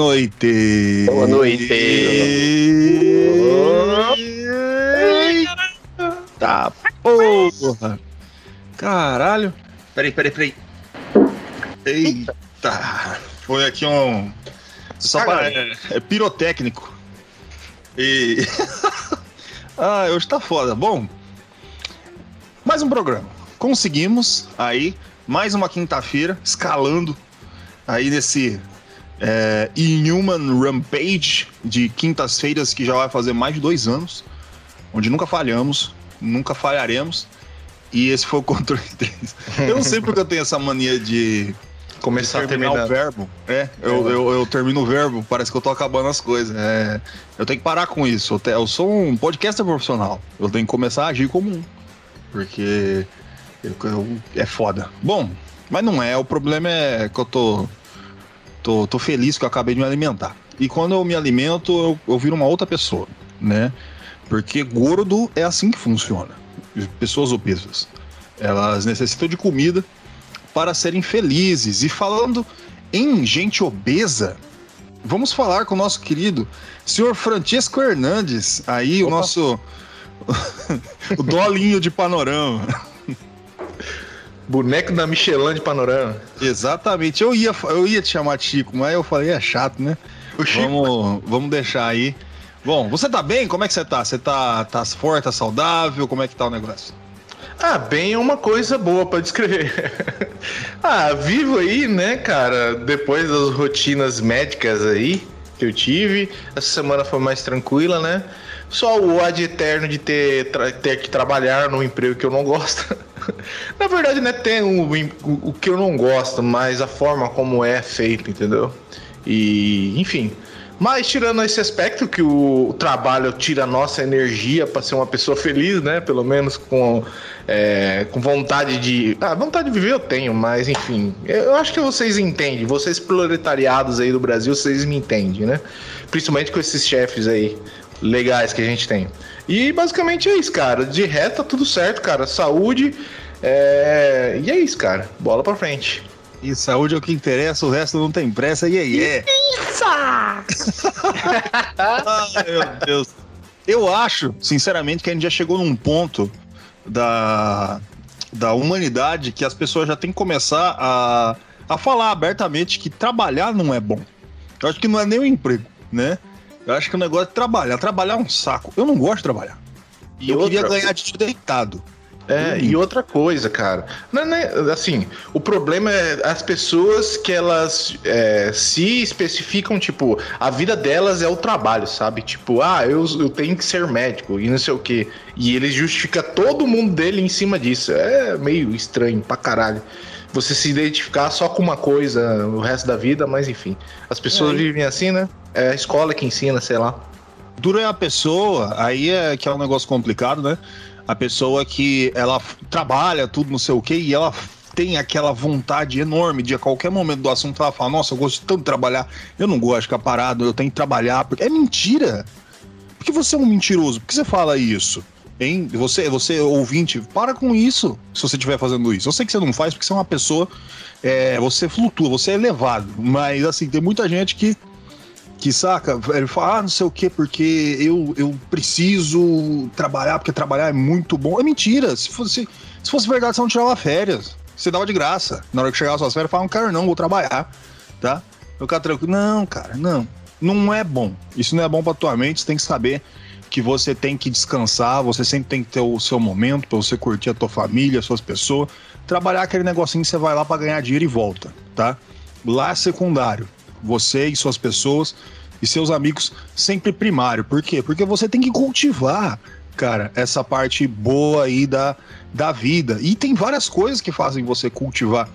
Noite! Boa noite! Tá porra! Caralho! Peraí, peraí, peraí. Eita! Foi aqui um. Só para. É, é pirotécnico. E. ah, hoje tá foda. Bom, mais um programa. Conseguimos aí, mais uma quinta-feira, escalando aí nesse é, Inhuman Rampage de quintas-feiras que já vai fazer mais de dois anos, onde nunca falhamos, nunca falharemos. E esse foi o controle 3. Eu não sei porque eu tenho essa mania de Começar a terminar terminar. o verbo. É, eu, eu, eu termino o verbo, parece que eu tô acabando as coisas. É, eu tenho que parar com isso. Eu sou um podcaster profissional. Eu tenho que começar a agir como um. Porque eu- eu- é foda. Bom, mas não é. O problema é que eu tô, tô, tô feliz que eu acabei de me alimentar. E quando eu me alimento, eu, eu viro uma outra pessoa, né? Porque gordo é assim que funciona. Pessoas obesas. Elas necessitam de comida para serem felizes. E falando em gente obesa, vamos falar com o nosso querido senhor Francesco Hernandes, aí o Opa. nosso o dolinho de panorama. Boneco da Michelin de panorama. Exatamente. Eu ia eu ia te chamar de Chico, mas eu falei é chato, né? Vamos, vamos deixar aí. Bom, você tá bem? Como é que você tá? Você tá, tá forte, tá saudável? Como é que tá o negócio? Ah, bem é uma coisa boa pra descrever. ah, vivo aí, né, cara? Depois das rotinas médicas aí que eu tive, essa semana foi mais tranquila, né? Só o ad eterno de ter, ter que trabalhar num emprego que eu não gosto. Na verdade, não é ter o, o, o que eu não gosto, mas a forma como é feito, entendeu? E, enfim. Mas tirando esse aspecto que o trabalho tira a nossa energia para ser uma pessoa feliz, né? Pelo menos com, é, com vontade de. Ah, vontade de viver eu tenho, mas enfim. Eu acho que vocês entendem. Vocês proletariados aí do Brasil, vocês me entendem, né? Principalmente com esses chefes aí legais que a gente tem. E basicamente é isso, cara. De reto, tá tudo certo, cara. Saúde. é, E é isso, cara. Bola pra frente. E saúde é o que interessa, o resto não tem pressa e aí é. Ai, meu Deus. Eu acho, sinceramente, que a gente já chegou num ponto da, da humanidade que as pessoas já têm que começar a, a falar abertamente que trabalhar não é bom. Eu acho que não é nem um emprego, né? Eu acho que o negócio é trabalhar. Trabalhar é um saco. Eu não gosto de trabalhar. E eu queria outra- ganhar de deitado. É, e outra coisa, cara. Não, é nem- assim, o problema é as pessoas que elas é, se especificam, tipo, a vida delas é o trabalho, sabe? Tipo, ah, eu, eu tenho que ser médico e não sei o quê. E ele justifica todo mundo dele em cima disso. É meio estranho pra caralho. Você se identificar só com uma coisa o resto da vida, mas enfim. As pessoas É, vivem assim, né? É a escola que ensina, sei lá. Dura é a pessoa, aí é que é um negócio complicado, né? A pessoa que ela trabalha tudo, não sei o quê, e ela tem aquela vontade enorme de a qualquer momento do assunto ela nossa, eu gosto tanto de trabalhar, eu não gosto de ficar parado, eu tenho que trabalhar, é mentira. Porque você é um mentiroso, por que você fala isso? Hein? Você, você ouvinte, para com isso se você estiver fazendo isso. Eu sei que você não faz porque você é uma pessoa, é, você flutua, você é elevado, mas assim, tem muita gente que que saca, ele fala, ah, não sei o que, porque eu, eu preciso trabalhar, porque trabalhar é muito bom. É mentira. Se fosse, se fosse verdade, você não tirava férias. Você dava de graça. Na hora que chegava suas férias, falava, quero não, vou trabalhar. Tá? Eu ficava tranquilo. Não, cara, não. Não é bom. Isso não é bom pra tua mente. Você tem que saber que você tem que descansar, você sempre tem que ter o seu momento pra você curtir a tua família, as suas pessoas. Trabalhar aquele negocinho que você vai lá pra ganhar dinheiro e volta, tá? Lá é secundário. Você e suas pessoas e seus amigos sempre primário. Por quê? Porque você tem que cultivar, cara, essa parte boa aí da, da vida. E tem várias coisas que fazem você cultivar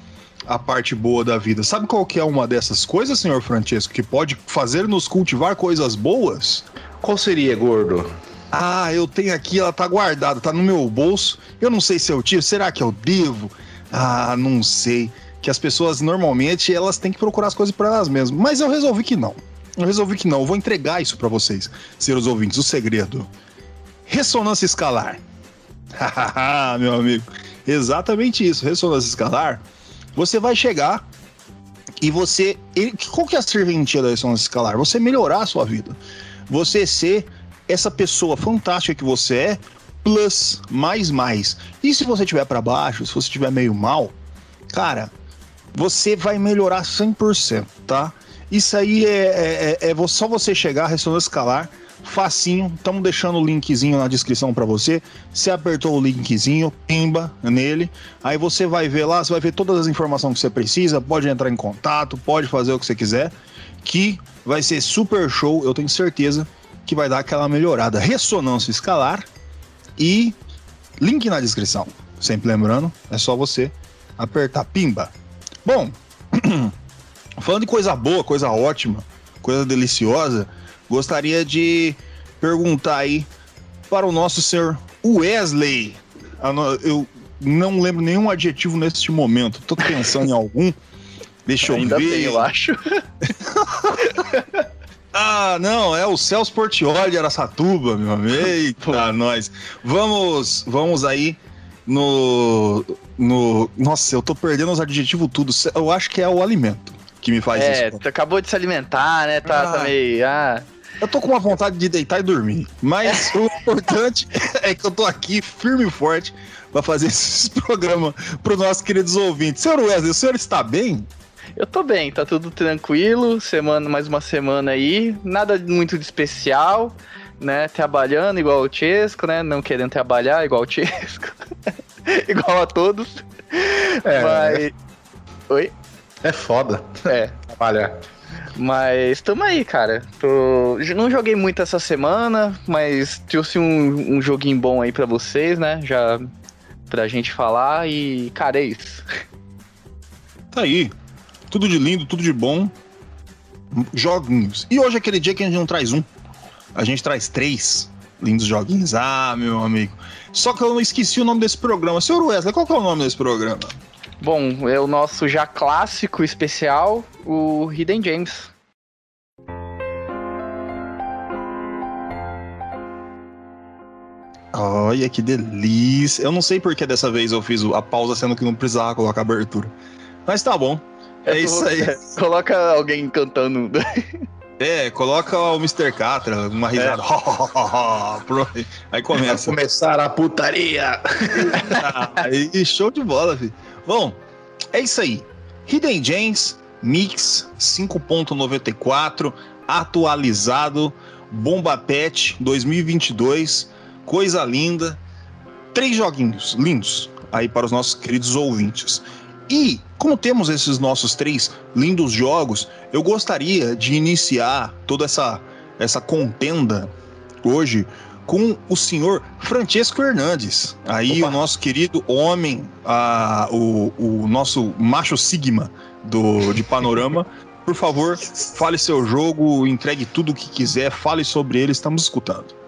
a parte boa da vida. Sabe qual que é uma dessas coisas, senhor Francesco, que pode fazer-nos cultivar coisas boas? Qual seria, gordo? Ah, eu tenho aqui, ela tá guardada, tá no meu bolso. Eu não sei se eu tiro, será que eu devo? Ah, não sei. Que as pessoas normalmente elas têm que procurar as coisas para elas mesmas. Mas eu resolvi que não. Eu resolvi que não. Eu vou entregar isso para vocês, seus ouvintes. O segredo: ressonância escalar. meu amigo. Exatamente isso. Ressonância escalar. Você vai chegar e você. Qual que é a serventia da ressonância escalar? Você melhorar a sua vida. Você ser essa pessoa fantástica que você é, plus, mais, mais. E se você estiver para baixo, se você estiver meio mal, cara, você vai melhorar 100%, tá? Isso aí é, é, é só você chegar, ressonância escalar, facinho. Estamos deixando o linkzinho na descrição para você. Você apertou o linkzinho, pimba nele. Aí você vai ver lá, você vai ver todas as informações que você precisa. Pode entrar em contato, pode fazer o que você quiser. Que vai ser super show, eu tenho certeza que vai dar aquela melhorada. Ressonância escalar e link na descrição. Sempre lembrando, é só você apertar pimba. Bom, falando de coisa boa, coisa ótima, coisa deliciosa, gostaria de perguntar aí para o nosso senhor Wesley. Eu não lembro nenhum adjetivo neste momento. Tô pensando em algum. Deixa eu Ainda ver. Bem, eu acho. Ah, não, é o Celso Portioli de Aracatuba, meu amigo. Eita, nós. Vamos, vamos aí no, no. Nossa, eu tô perdendo os adjetivos tudo. Eu acho que é o alimento que me faz é, isso. É, acabou de se alimentar, né? Tá, ah, tá meio. Ah. Eu tô com uma vontade de deitar e dormir. Mas o importante é que eu tô aqui firme e forte para fazer esse programa para os nossos queridos ouvintes. Senhor Wesley, o senhor está bem? Eu tô bem, tá tudo tranquilo. Semana, mais uma semana aí. Nada muito de especial, né? Trabalhando igual o Chesco, né? Não querendo trabalhar igual o Chesco. igual a todos. É. Mas. Oi? É foda. É. Trabalhar. Mas tamo aí, cara. Tô... Não joguei muito essa semana, mas trouxe um, um joguinho bom aí pra vocês, né? Já pra gente falar e, cara, é isso. Tá aí tudo de lindo, tudo de bom. Joguinhos. E hoje é aquele dia que a gente não traz um. A gente traz três lindos joguinhos. Ah, meu amigo. Só que eu não esqueci o nome desse programa. Senhor Wesley, qual que é o nome desse programa? Bom, é o nosso já clássico especial, o Hidden James. Olha que delícia. Eu não sei por que dessa vez eu fiz a pausa sendo que não precisava colocar abertura. Mas tá bom. É, isso aí. Coloca alguém cantando. É, coloca o Mr. Catra, uma risada. É. aí começa. Vai começar a putaria. aí show de bola, filho. Bom, é isso aí. Hidden Gems Mix 5.94 atualizado, Bomba Pet 2022, coisa linda. Três joguinhos lindos aí para os nossos queridos ouvintes. E, como temos esses nossos três lindos jogos, eu gostaria de iniciar toda essa, essa contenda hoje com o senhor Francesco Hernandes. Aí Opa. o nosso querido homem, a, o, o nosso macho sigma do, de Panorama. Por favor, fale seu jogo, entregue tudo o que quiser, fale sobre ele, estamos escutando.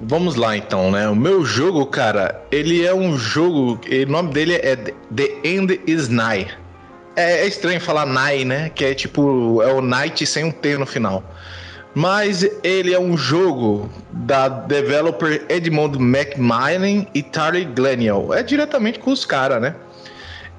Vamos lá então, né? O meu jogo, cara, ele é um jogo. O nome dele é The End is Nigh. É, é estranho falar Nigh, né? Que é tipo. É o Night sem um T no final. Mas ele é um jogo da developer Edmond Macmillan e Tari Glenial. É diretamente com os caras, né?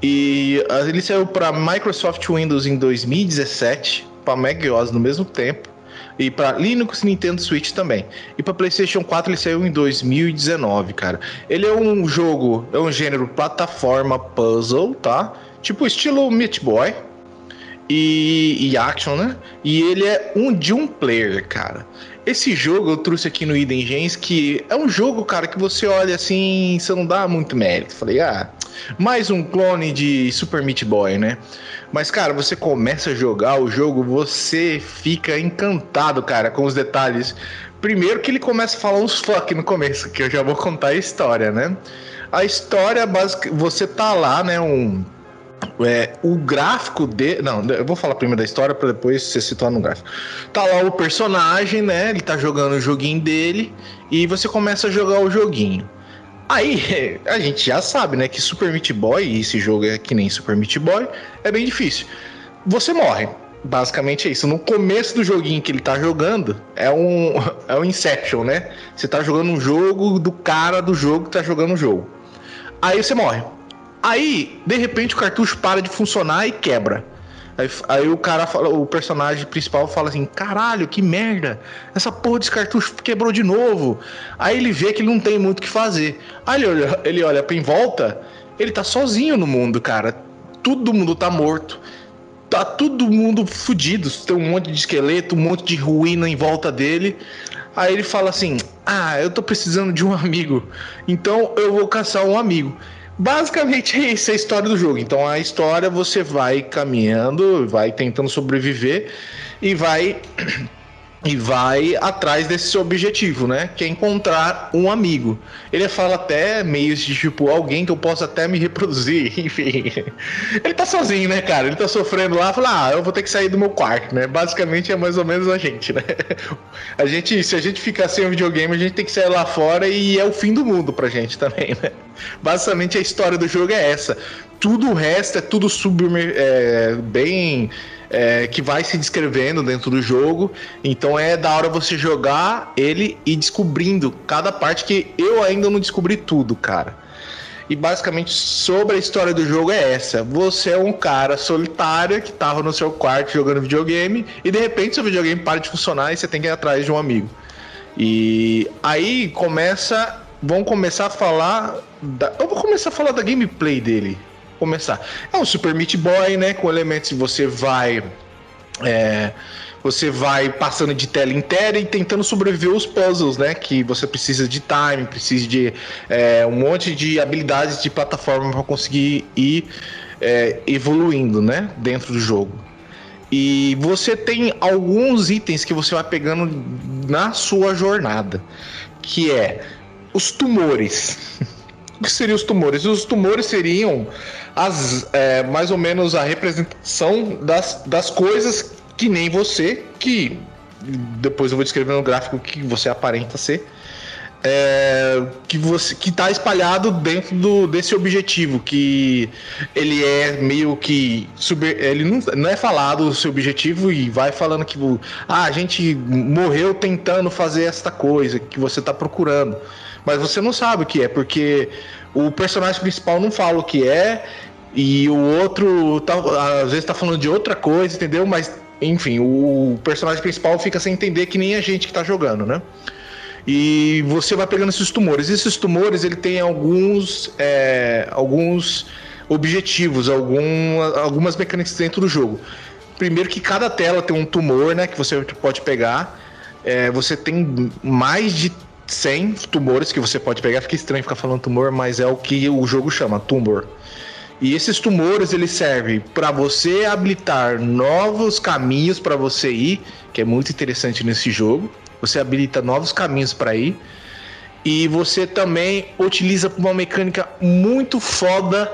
E ah, ele saiu para Microsoft Windows em 2017, para Mac OS no mesmo tempo. E para Linux Nintendo Switch também. E para PlayStation 4 ele saiu em 2019, cara. Ele é um jogo, é um gênero plataforma puzzle, tá? Tipo estilo Meat Boy. E, e action, né? E ele é um de um player, cara. Esse jogo eu trouxe aqui no Hidden Gens, que é um jogo, cara, que você olha assim, você não dá muito mérito. Falei, ah, mais um clone de Super Meat Boy, né? Mas, cara, você começa a jogar o jogo, você fica encantado, cara, com os detalhes. Primeiro que ele começa a falar uns fuck no começo, que eu já vou contar a história, né? A história básica, você tá lá, né, um É, o gráfico de. Não, eu vou falar primeiro da história para depois você situar no gráfico. Tá lá o personagem, né? Ele tá jogando o joguinho dele e você começa a jogar o joguinho. Aí, a gente já sabe, né, que Super Meat Boy, e esse jogo é que nem Super Meat Boy, é bem difícil. Você morre. Basicamente é isso. No começo do joguinho que ele tá jogando, é um, é um Inception, né? Você tá jogando um jogo do cara do jogo que tá jogando o jogo. Aí você morre. Aí, de repente, o cartucho para de funcionar e quebra. Aí, aí, o cara fala, o personagem principal fala assim: caralho, que merda! Essa porra desse cartucho quebrou de novo. Aí ele vê que ele não tem muito o que fazer. Aí ele olha, ele olha pra em volta, ele tá sozinho no mundo, cara. Todo mundo tá morto. Tá todo mundo fudido. Tem um monte de esqueleto, um monte de ruína em volta dele. Aí ele fala assim: Ah, eu tô precisando de um amigo. Então eu vou caçar um amigo. Basicamente é isso a história do jogo. Então a história você vai caminhando, vai tentando sobreviver e vai e vai atrás desse objetivo, né? Que é encontrar um amigo. Ele fala até meio de tipo alguém que eu possa até me reproduzir, enfim. Ele tá sozinho, né, cara? Ele tá sofrendo lá, fala: "Ah, eu vou ter que sair do meu quarto", né? Basicamente é mais ou menos a gente, né? A gente, se a gente ficar sem o videogame, a gente tem que sair lá fora e é o fim do mundo pra gente também, né? Basicamente a história do jogo é essa. Tudo o resto é tudo sub é, bem é, que vai se descrevendo dentro do jogo. Então é da hora você jogar ele e descobrindo cada parte que eu ainda não descobri tudo, cara. E basicamente sobre a história do jogo é essa: você é um cara solitário que tava no seu quarto jogando videogame e de repente seu videogame para de funcionar e você tem que ir atrás de um amigo. E aí começa, vão começar a falar, da, eu vou começar a falar da gameplay dele começar. É um Super Meat Boy, né? Com elementos que você vai. É, você vai passando de tela inteira e tentando sobreviver os puzzles, né? Que você precisa de time, precisa de é, um monte de habilidades de plataforma para conseguir ir é, evoluindo, né? Dentro do jogo. E você tem alguns itens que você vai pegando na sua jornada, que é os tumores. o que seriam os tumores? Os tumores seriam as, é, mais ou menos a representação das, das coisas que nem você, que depois eu vou descrever no gráfico que você aparenta ser. É, que você que está espalhado dentro do, desse objetivo que ele é meio que ele não, não é falado o seu objetivo e vai falando que ah, a gente morreu tentando fazer esta coisa que você está procurando mas você não sabe o que é porque o personagem principal não fala o que é e o outro tá, às vezes tá falando de outra coisa, entendeu? Mas, enfim, o personagem principal fica sem entender que nem a gente que tá jogando, né? E você vai pegando esses tumores. Esses tumores, ele tem alguns, é, alguns objetivos, algum, algumas mecânicas dentro do jogo. Primeiro que cada tela tem um tumor, né? Que você pode pegar. É, você tem mais de 100 tumores que você pode pegar. Fica estranho ficar falando tumor, mas é o que o jogo chama, tumor. E esses tumores eles servem para você habilitar novos caminhos para você ir, que é muito interessante nesse jogo. Você habilita novos caminhos para ir. E você também utiliza uma mecânica muito foda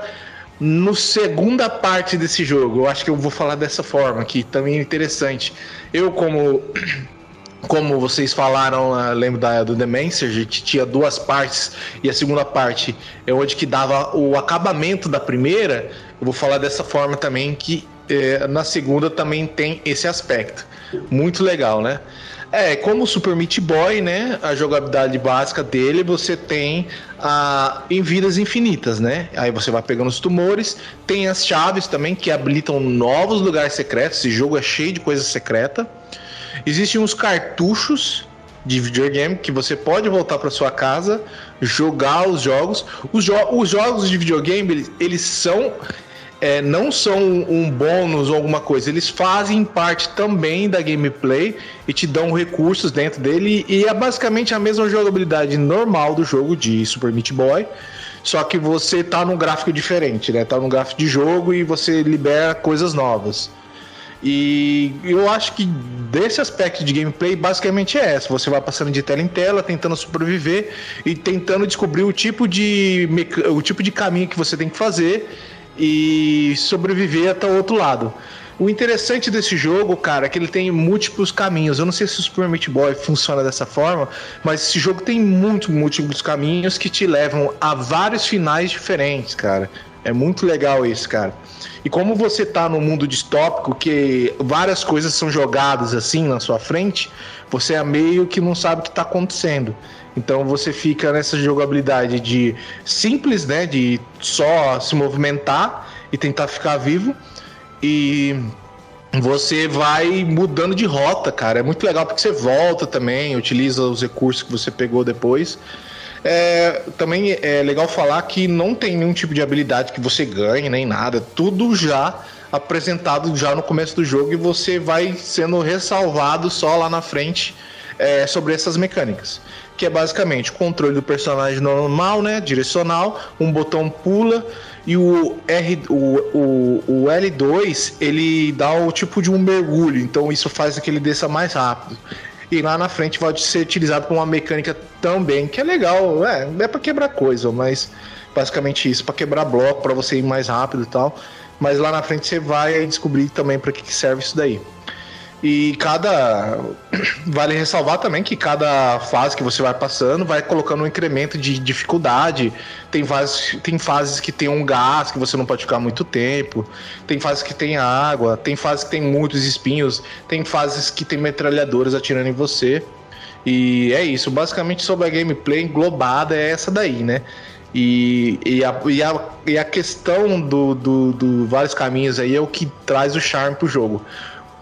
no segunda parte desse jogo. Eu acho que eu vou falar dessa forma, que também é interessante. Eu como como vocês falaram, uh, lembro da, do The Messenger, que tinha duas partes, e a segunda parte é onde que dava o acabamento da primeira, eu vou falar dessa forma também, que eh, na segunda também tem esse aspecto. Muito legal, né? É, como o Super Meat Boy, né? A jogabilidade básica dele, você tem a, em vidas infinitas, né? Aí você vai pegando os tumores, tem as chaves também que habilitam novos lugares secretos. Esse jogo é cheio de coisa secreta. Existem uns cartuchos de videogame que você pode voltar para sua casa, jogar os jogos. Os, jo os jogos de videogame, eles, eles são é, não são um bônus ou alguma coisa, eles fazem parte também da gameplay e te dão recursos dentro dele. E é basicamente a mesma jogabilidade normal do jogo de Super Meat Boy, só que você tá num gráfico diferente, né? Tá num gráfico de jogo e você libera coisas novas. E eu acho que desse aspecto de gameplay, basicamente é essa. Você vai passando de tela em tela, tentando sobreviver e tentando descobrir o tipo de, o tipo de caminho que você tem que fazer e sobreviver até o outro lado. O interessante desse jogo, cara, é que ele tem múltiplos caminhos. Eu não sei se o Super Meat Boy funciona dessa forma, mas esse jogo tem muitos múltiplos caminhos que te levam a vários finais diferentes, cara. É muito legal isso, cara. E como você tá no mundo distópico, que várias coisas são jogadas assim na sua frente, você é meio que não sabe o que tá acontecendo. Então você fica nessa jogabilidade de simples, né? De só se movimentar e tentar ficar vivo. E você vai mudando de rota, cara. É muito legal porque você volta também, utiliza os recursos que você pegou depois. É, também é legal falar que não tem nenhum tipo de habilidade que você ganhe, nem nada. Tudo já apresentado já no começo do jogo e você vai sendo ressalvado só lá na frente é, sobre essas mecânicas. Que é basicamente o controle do personagem normal, né? Direcional, um botão pula e o, R, o, o, o L2 ele dá o tipo de um mergulho, então isso faz que ele desça mais rápido e lá na frente pode ser utilizado com uma mecânica também, que é legal, é, é para quebrar coisa, mas basicamente isso, para quebrar bloco, para você ir mais rápido e tal. Mas lá na frente você vai descobrir também para que, que serve isso daí. E cada. Vale ressalvar também que cada fase que você vai passando vai colocando um incremento de dificuldade. Tem fases, tem fases que tem um gás que você não pode ficar muito tempo. Tem fases que tem água. Tem fases que tem muitos espinhos. Tem fases que tem metralhadoras atirando em você. E é isso. Basicamente sobre a gameplay englobada é essa daí, né? E, e, a, e, a, e a questão do, do, do vários caminhos aí é o que traz o charme pro jogo.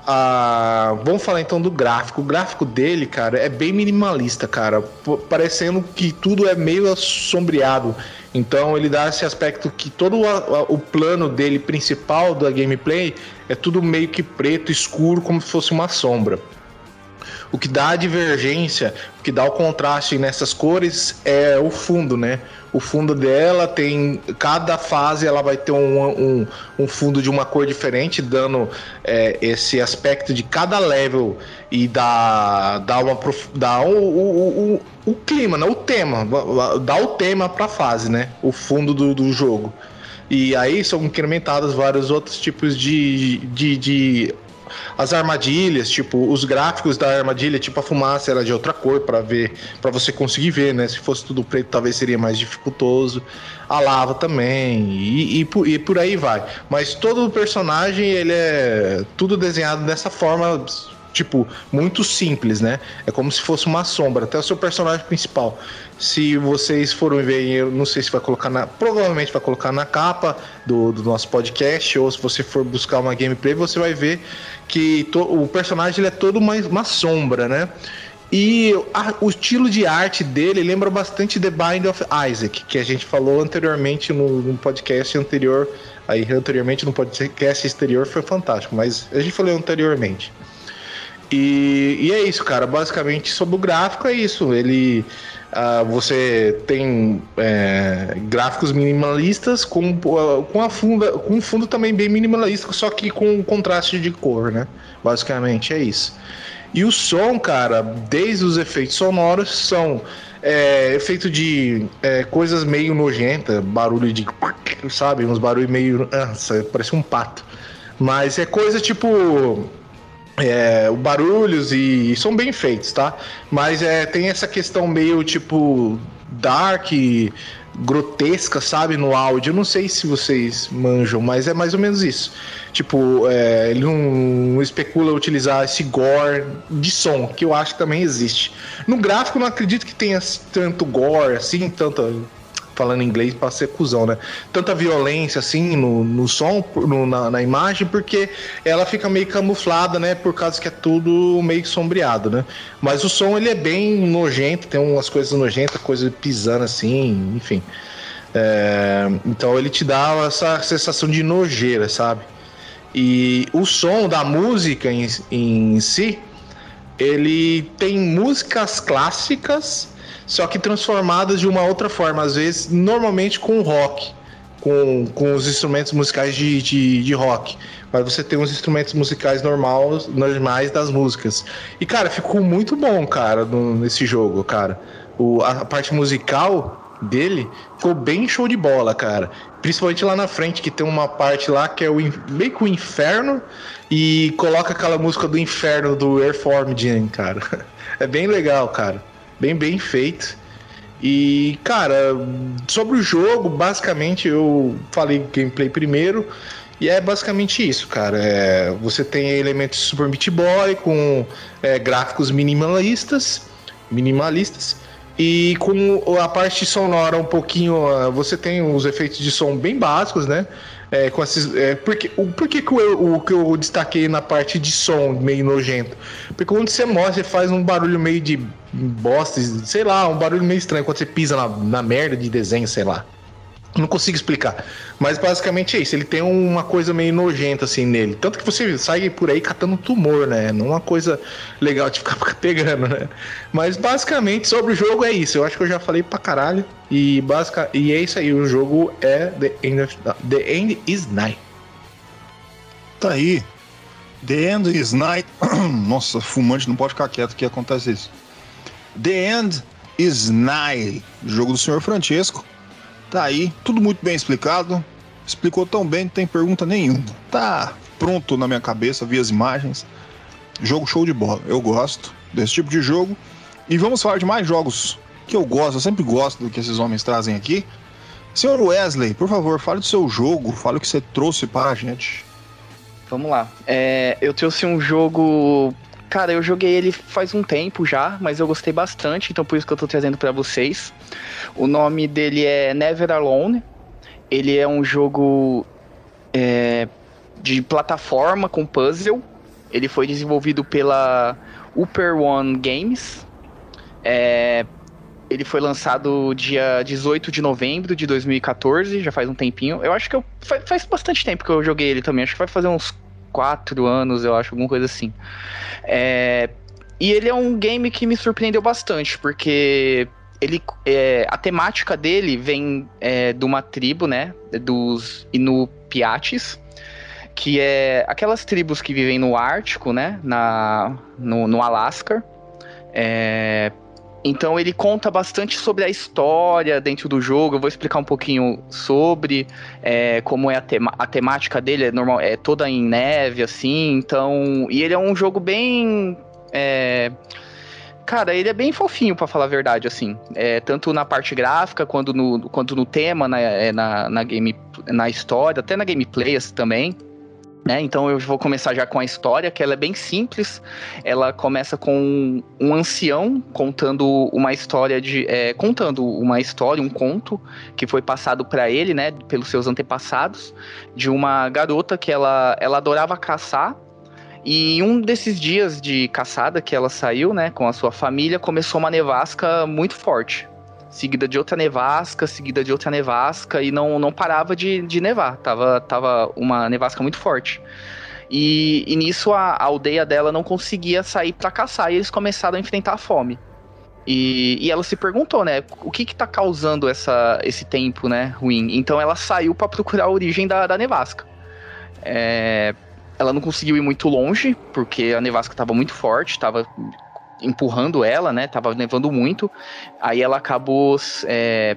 Ah, vamos falar então do gráfico. O gráfico dele, cara, é bem minimalista, cara. Parecendo que tudo é meio sombreado. Então ele dá esse aspecto que todo o, o plano dele principal da gameplay é tudo meio que preto, escuro, como se fosse uma sombra. O que dá a divergência, o que dá o contraste nessas cores é o fundo, né? O fundo dela tem. Cada fase ela vai ter um, um, um fundo de uma cor diferente, dando é, esse aspecto de cada level e dá, dá, uma, dá o, o, o, o clima, né? o tema. Dá o tema pra fase, né? O fundo do, do jogo. E aí são incrementados vários outros tipos de, de, de as armadilhas, tipo, os gráficos da armadilha, tipo a fumaça era de outra cor para ver, para você conseguir ver, né? Se fosse tudo preto, talvez seria mais dificultoso. A lava também e, e, e por aí vai. Mas todo o personagem ele é tudo desenhado dessa forma tipo, muito simples, né? É como se fosse uma sombra, até o seu personagem principal. Se vocês forem ver, eu não sei se vai colocar na. Provavelmente vai colocar na capa do, do nosso podcast, ou se você for buscar uma gameplay, você vai ver que to, o personagem ele é todo uma, uma sombra, né? E a, o estilo de arte dele lembra bastante The Bind of Isaac, que a gente falou anteriormente no, no podcast anterior. Aí, anteriormente no podcast exterior foi fantástico, mas a gente falou anteriormente. E, e é isso, cara. Basicamente, sobre o gráfico, é isso. Ele. Uh, você tem é, gráficos minimalistas com, com, a funda, com um fundo também bem minimalista, só que com contraste de cor, né? Basicamente é isso. E o som, cara, desde os efeitos sonoros, são é, efeito de é, coisas meio nojentas, barulho de. Sabe? Uns barulhos meio. Parece um pato. Mas é coisa tipo é, barulhos e, e, são bem feitos, tá? Mas é, tem essa questão meio tipo dark, grotesca, sabe, no áudio. Eu não sei se vocês manjam, mas é mais ou menos isso. Tipo, é, ele não especula utilizar esse gore de som, que eu acho que também existe. No gráfico, não acredito que tenha tanto gore, assim, tanto falando inglês para ser cuzão, né? Tanta violência assim no, no som, no, na, na, imagem, porque ela fica meio camuflada, né? Por causa que é tudo meio sombreado, né? Mas o som ele é bem nojento, tem umas coisas nojentas, coisa pisando assim, enfim. É, então ele te dá essa sensação de nojeira, sabe? E o som da música em, em si, ele tem músicas clássicas só que transformadas de uma outra forma, às vezes, normalmente com rock, com, com os instrumentos musicais de, de, de rock. Mas você tem os instrumentos musicais normais, normais das músicas. E, cara, ficou muito bom, cara, no, nesse jogo, cara. O, a parte musical dele ficou bem show de bola, cara. Principalmente lá na frente, que tem uma parte lá que é o, meio que o inferno e coloca aquela música do inferno do Airformed, cara. É bem legal, cara. Bem, bem feito. E, cara, sobre o jogo, basicamente eu falei gameplay primeiro. E é basicamente isso, cara. É, você tem elementos Super Meat Boy com é, gráficos minimalistas, minimalistas e com a parte sonora um pouquinho, você tem os efeitos de som bem básicos, né? É, com esses, é, porque, o, por que, que eu, o que eu destaquei na parte de som meio nojento? Porque quando você mostra, você faz um barulho meio de bosta, sei lá, um barulho meio estranho quando você pisa na, na merda de desenho, sei lá. Não consigo explicar. Mas basicamente é isso. Ele tem uma coisa meio nojenta assim nele. Tanto que você sai por aí catando tumor, né? Não é uma coisa legal de ficar pegando, né? Mas basicamente sobre o jogo é isso. Eu acho que eu já falei pra caralho. E, basic... e é isso aí. O jogo é The End, of... The End is Night. Tá aí. The End is Night. Nossa, fumante não pode ficar quieto que acontece isso. The End is Night. Jogo do senhor Francesco Tá aí, tudo muito bem explicado. Explicou tão bem, não tem pergunta nenhuma. Tá pronto na minha cabeça, vi as imagens. Jogo show de bola. Eu gosto desse tipo de jogo. E vamos falar de mais jogos que eu gosto, eu sempre gosto do que esses homens trazem aqui. Senhor Wesley, por favor, fale do seu jogo, fale o que você trouxe para a gente. Vamos lá. É, eu trouxe um jogo. Cara, eu joguei ele faz um tempo já, mas eu gostei bastante, então por isso que eu tô trazendo para vocês. O nome dele é Never Alone. Ele é um jogo é, de plataforma com puzzle. Ele foi desenvolvido pela Upper One Games. É, ele foi lançado dia 18 de novembro de 2014, já faz um tempinho. Eu acho que eu, faz, faz bastante tempo que eu joguei ele também. Acho que vai fazer uns 4 anos, eu acho, alguma coisa assim. É, e ele é um game que me surpreendeu bastante, porque ele é, a temática dele vem é, de uma tribo, né, dos Inupiates, que é aquelas tribos que vivem no Ártico, né, na, no, no Alasca. É, então ele conta bastante sobre a história dentro do jogo. Eu vou explicar um pouquinho sobre é, como é a, tema, a temática dele. É, normal, é toda em neve, assim. Então. E ele é um jogo bem. É, Cara, ele é bem fofinho, para falar a verdade, assim. É, tanto na parte gráfica, quanto no, quanto no tema, na, é, na, na, game, na história, até na gameplay assim, também. Né? Então eu vou começar já com a história, que ela é bem simples. Ela começa com um ancião contando uma história de. É, contando uma história, um conto que foi passado para ele, né, pelos seus antepassados, de uma garota que ela, ela adorava caçar e um desses dias de caçada que ela saiu, né, com a sua família, começou uma nevasca muito forte. Seguida de outra nevasca, seguida de outra nevasca, e não, não parava de, de nevar. Tava, tava uma nevasca muito forte. E, e nisso a, a, aldeia dela não conseguia sair para caçar, e eles começaram a enfrentar a fome. E, e ela se perguntou, né, o que que tá causando essa, esse tempo, né, ruim? Então ela saiu para procurar a origem da, da nevasca. É, ela não conseguiu ir muito longe, porque a nevasca estava muito forte, estava empurrando ela, né? Tava nevando muito. Aí ela acabou é,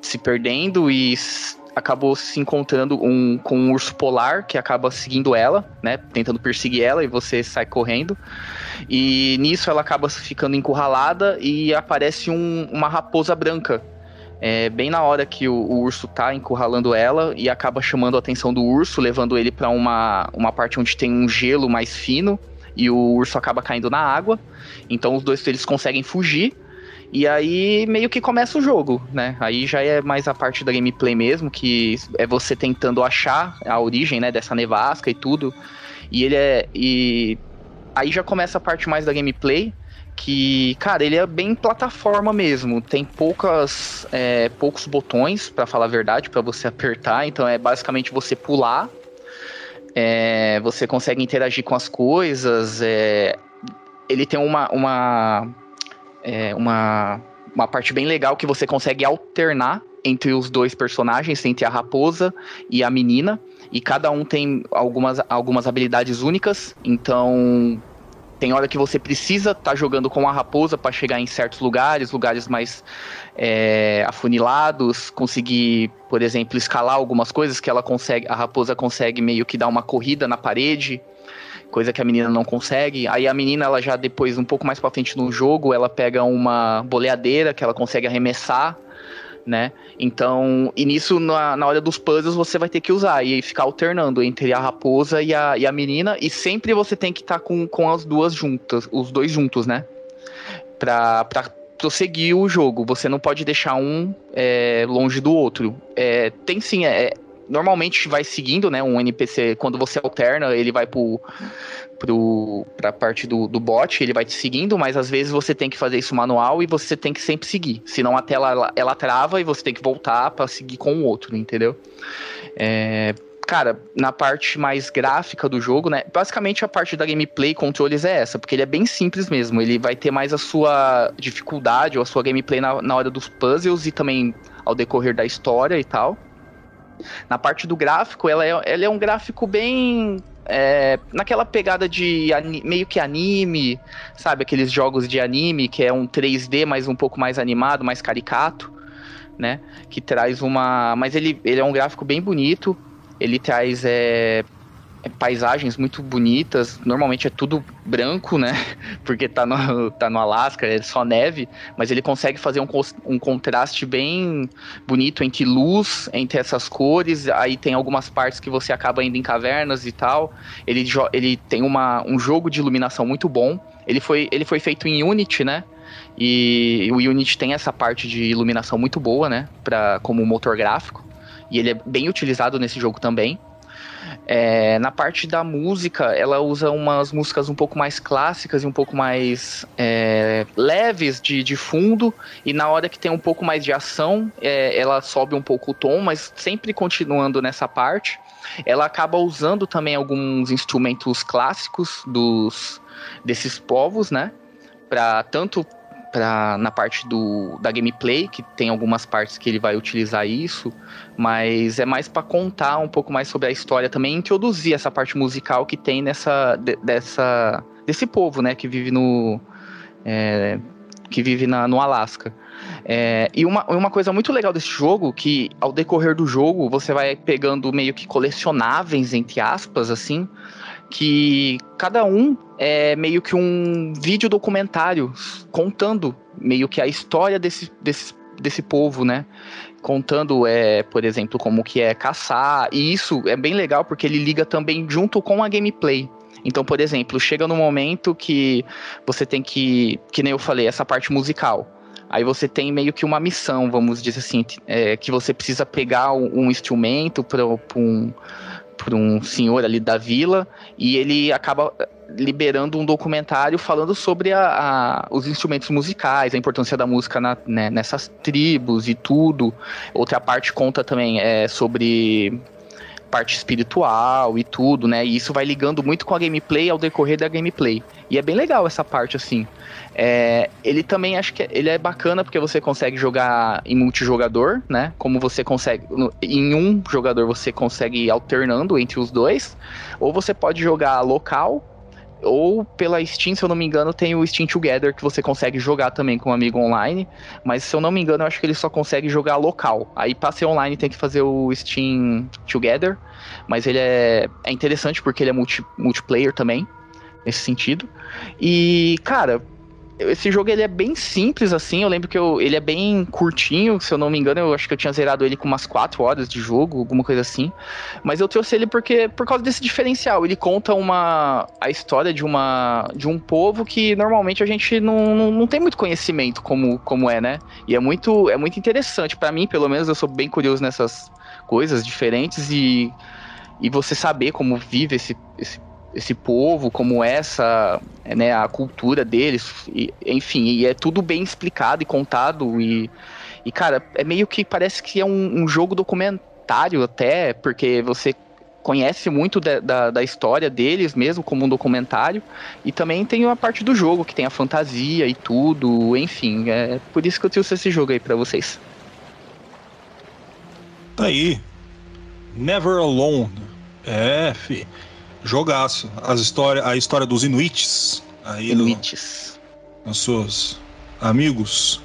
se perdendo e acabou se encontrando um, com um urso polar que acaba seguindo ela, né? Tentando perseguir ela e você sai correndo. E nisso ela acaba ficando encurralada e aparece um, uma raposa branca é, bem na hora que o, o, urso tá encurralando ela e acaba chamando a atenção do urso, levando ele para uma, uma parte onde tem um gelo mais fino e o urso acaba caindo na água. Então os dois eles conseguem fugir. E aí meio que começa o jogo, né? Aí já é mais a parte da gameplay mesmo, que é você tentando achar a origem, né, dessa nevasca e tudo. E ele é e aí já começa a parte mais da gameplay, que, cara, ele é bem plataforma mesmo. Tem poucas, é, poucos botões, para falar a verdade, para você apertar. Então é basicamente você pular. É, você consegue interagir com as coisas. É, ele tem uma, uma, é, uma, uma parte bem legal que você consegue alternar entre os dois personagens, entre a raposa e a menina. E cada um tem algumas, algumas habilidades únicas. Então tem hora que você precisa estar tá jogando com a raposa para chegar em certos lugares, lugares mais é, afunilados, conseguir, por exemplo, escalar algumas coisas que ela consegue, a raposa consegue meio que dar uma corrida na parede, coisa que a menina não consegue. Aí a menina, ela já depois, um pouco mais pra frente no jogo, ela pega uma boleadeira que ela consegue arremessar né? Então, e nisso, na, na hora dos puzzles, você vai ter que usar e ficar alternando entre a raposa e a, e a menina, e sempre você tem que estar tá com, com as duas juntas, os dois juntos, né? Pra, pra prosseguir o jogo. Você não pode deixar um é, longe do outro. É, tem sim, é, normalmente vai seguindo, né? Um NPC, quando você alterna, ele vai pro, pro, pra parte do, do bot, ele vai te seguindo, mas às vezes você tem que fazer isso manual e você tem que sempre seguir. Senão a tela ela, ela trava e você tem que voltar para seguir com o outro, entendeu? É, cara, na parte mais gráfica do jogo, né? Basicamente a parte da gameplay controles é essa, porque ele é bem simples mesmo. Ele vai ter mais a sua dificuldade ou a sua gameplay na, na hora dos puzzles e também ao decorrer da história e tal. Na parte do gráfico, ela é, ela é um gráfico bem. É, naquela pegada de meio que anime, sabe? Aqueles jogos de anime que é um 3D, mas um pouco mais animado, mais caricato, né? Que traz uma. Mas ele, ele é um gráfico bem bonito. Ele traz é, paisagens muito bonitas. Normalmente é tudo branco, né? Porque tá no, tá no Alasca, é só neve. Mas ele consegue fazer um, um contraste bem bonito entre luz, entre essas cores. Aí tem algumas partes que você acaba indo em cavernas e tal. Ele, ele tem uma, um jogo de iluminação muito bom. Ele foi, ele foi feito em Unity, né? E o Unity tem essa parte de iluminação muito boa, né? Pra, como motor gráfico. E ele é bem utilizado nesse jogo também. É, na parte da música, ela usa umas músicas um pouco mais clássicas e um pouco mais é, leves de, de fundo, e na hora que tem um pouco mais de ação, é, ela sobe um pouco o tom, mas sempre continuando nessa parte. Ela acaba usando também alguns instrumentos clássicos dos desses povos, né? Pra, tanto pra, na parte do, da gameplay, que tem algumas partes que ele vai utilizar isso, mas é mais para contar um pouco mais sobre a história também, introduzir essa parte musical que tem nessa de, dessa desse povo, né, que vive no é, que vive na, no Alasca. É, e uma, uma coisa muito legal desse jogo, que ao decorrer do jogo você vai pegando meio que colecionáveis, entre aspas, assim, que cada um é meio que um vídeo documentário contando meio que a história desse, desse, desse povo, né? Contando, é, por exemplo, como que é caçar. E isso é bem legal porque ele liga também junto com a gameplay. Então, por exemplo, chega no momento que você tem que, que nem eu falei, essa parte musical. Aí você tem meio que uma missão, vamos dizer assim, é, que você precisa pegar um, um instrumento para um por um senhor ali da vila e ele acaba liberando um documentário falando sobre a, a, os instrumentos musicais, a importância da música na, né, nessas tribos e tudo. Outra parte conta também é, sobre parte espiritual e tudo, né? E isso vai ligando muito com a gameplay ao decorrer da gameplay. E é bem legal essa parte, assim. É, ele também acho que ele é bacana porque você consegue jogar em multijogador, né? Como você consegue. Em um jogador você consegue ir alternando entre os dois. Ou você pode jogar local ou pela Steam, se eu não me engano, tem o Steam Together que você consegue jogar também com um amigo online. Mas se eu não me engano, eu acho que ele só consegue jogar local. Aí pra ser online tem que fazer o Steam Together. Mas ele é, é interessante porque ele é multi, multiplayer também, nesse sentido. E, cara, esse jogo ele é bem simples assim. Eu lembro que eu, ele é bem curtinho, se eu não me engano, eu acho que eu tinha zerado ele com umas 4 horas de jogo, alguma coisa assim. Mas eu trouxe ele porque por causa desse diferencial. Ele conta uma a história de uma de um povo que normalmente a gente não, não, não tem muito conhecimento como, como é, né? E é muito é muito interessante para mim, pelo menos eu sou bem curioso nessas coisas diferentes e e você saber como vive esse, esse esse povo, como essa, né, a cultura deles, e, enfim, e é tudo bem explicado e contado e, e cara, é meio que parece que é um, um jogo documentário até, porque você conhece muito da, da, da, história deles mesmo como um documentário e também tem uma parte do jogo que tem a fantasia e tudo, enfim, é por isso que eu trouxe esse jogo aí para vocês. Tá aí, Never Alone, é, fi. Jogaço. As história, a história dos Inuits, aí no, Limites. nossos amigos.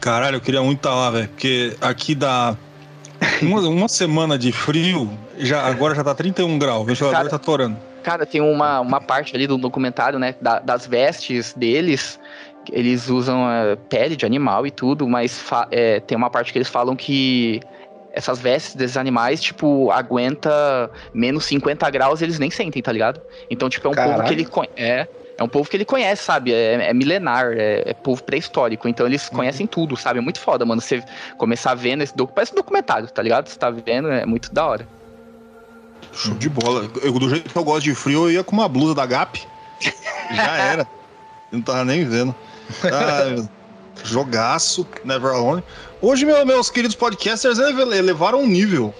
Caralho, eu queria muito estar lá, velho, porque aqui dá uma, uma semana de frio, já, agora já tá 31 graus, o ventilador Cara, tá torando. Cara, tem uma, uma parte ali do documentário, né, da- das vestes deles. Eles usam eh, pele de animal e tudo, mas eh, tem uma parte que eles falam que essas vestes desses animais, tipo, aguenta menos 50 graus eles nem sentem, tá ligado? Então, tipo, é um povo Caralho. que ele conhece. É, é um povo que ele conhece, sabe? É, é milenar, é, é povo pré-histórico. Então eles conhecem tudo, sabe? É muito foda, mano. Você começar vendo esse documentário. Parece um documentário, tá ligado? Você tá vendo, é muito da hora. Show de bola. Eu, do jeito que eu gosto de frio, eu ia com uma blusa da Gap. Já era. Eu não tava nem vendo. Ah, jogaço, Never Alone. Hoje, meu- meus queridos podcasters ele- elevaram um nível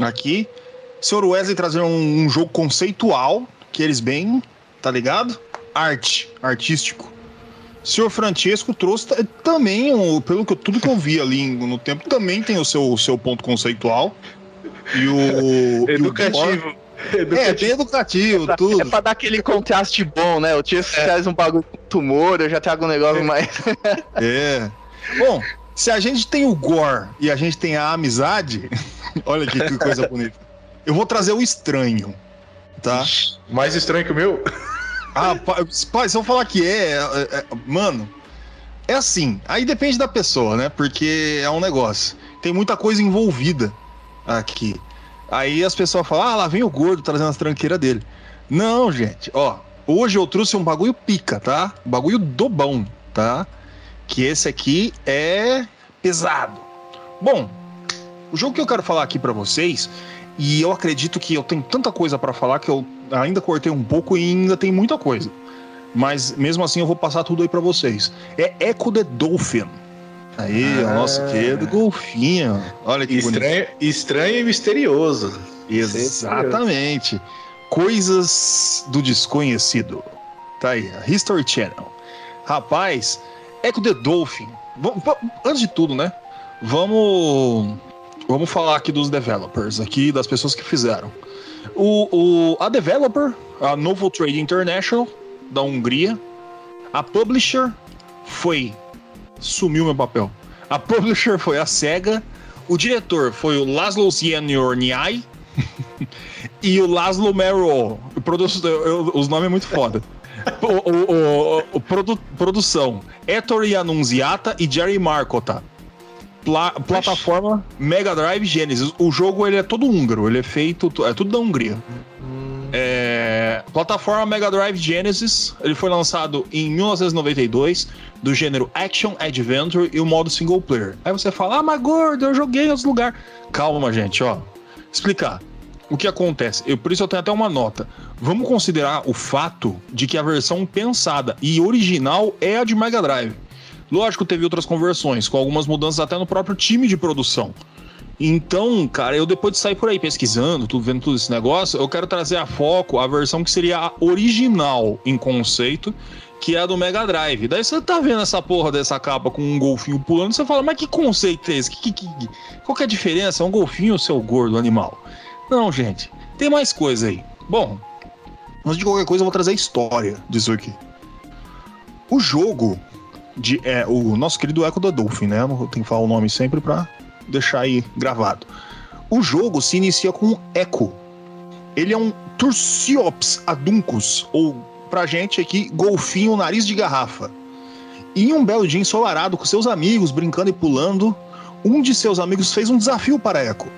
aqui. Senhor Wesley trazer um, um jogo conceitual, que eles bem, tá ligado? Arte, artístico. Senhor Francesco trouxe ta- também, um, pelo que eu- tudo que eu vi ali no tempo, também tem o seu, o seu ponto conceitual. E o. e o Educativo. É, bem educativo, tudo. É pra dar aquele contraste bom, né? O Tia traz um bagulho com tumor, eu já trago um negócio mais. É. Bom, se a gente tem o gore e a gente tem a amizade, olha aqui que coisa bonita. Eu vou trazer o estranho, tá? Mais estranho que o meu? Ah, pai, se eu falar que é, é, é, mano, é assim. Aí depende da pessoa, né? Porque é um negócio. Tem muita coisa envolvida aqui. Aí as pessoas falam, ah, lá vem o gordo trazendo as tranqueiras dele. Não, gente, ó. Hoje eu trouxe um bagulho pica, tá? Um bagulho do bom, tá? Que esse aqui é pesado. Bom, o jogo que eu quero falar aqui pra vocês, e eu acredito que eu tenho tanta coisa pra falar que eu ainda cortei um pouco e ainda tem muita coisa. Mas mesmo assim eu vou passar tudo aí pra vocês. É Echo the Dolphin. Aí, o Ah. nosso querido golfinho. Olha que bonito. Estranho, estranho e misterioso. Exatamente. Coisas do desconhecido. Tá aí, a History Channel. Rapaz, Echo the Dolphin. Antes de tudo, né? Vamos. Vamos falar aqui dos developers, aqui das pessoas que fizeram. O, o- a developer, a Novo Trade International, da Hungria. A publisher foi. Sumiu meu papel. A publisher foi a SEGA. O diretor foi o Laszlo Zieniorniai. e o Laszlo Merrill. O produ- Os nomes é muito foda. O, o- o- o produ- produção: Ettore Annunziata e Jerry Marcota. Pla- plataforma Mega Drive Genesis. O jogo ele é todo húngaro, ele é feito. É tudo da Hungria. É, plataforma Mega Drive Genesis. Ele foi lançado em 1992, do gênero Action Adventure e o modo single player. Aí você fala, ah, mas gordo, eu joguei em outros lugares. Calma, gente, ó. Explicar. O que acontece? Eu, por isso eu tenho até uma nota. Vamos considerar o fato de que a versão pensada e original é a de Mega Drive. Lógico, teve outras conversões, com algumas mudanças até no próprio time de produção. Então, cara, eu depois de sair por aí pesquisando, tudo, vendo tudo esse negócio, eu quero trazer a foco a versão que seria a original em conceito, que é a do Mega Drive. Daí você tá vendo essa porra dessa capa com um golfinho pulando, você fala, mas que conceito é esse? Que, que, que- qual que é a diferença? É um golfinho, seu gordo animal? Não, gente, tem mais coisa aí. Bom, antes de qualquer coisa, eu vou trazer a história disso aqui. O jogo de é, o nosso querido Echo da Dolphin, né? Eu tenho que falar o nome sempre pra deixar aí gravado. O jogo se inicia com Echo. Ele é um Tursiops aduncus, ou pra gente aqui, golfinho nariz de garrafa. E em um belo dia ensolarado com seus amigos, brincando e pulando, um de seus amigos fez um desafio para Echo.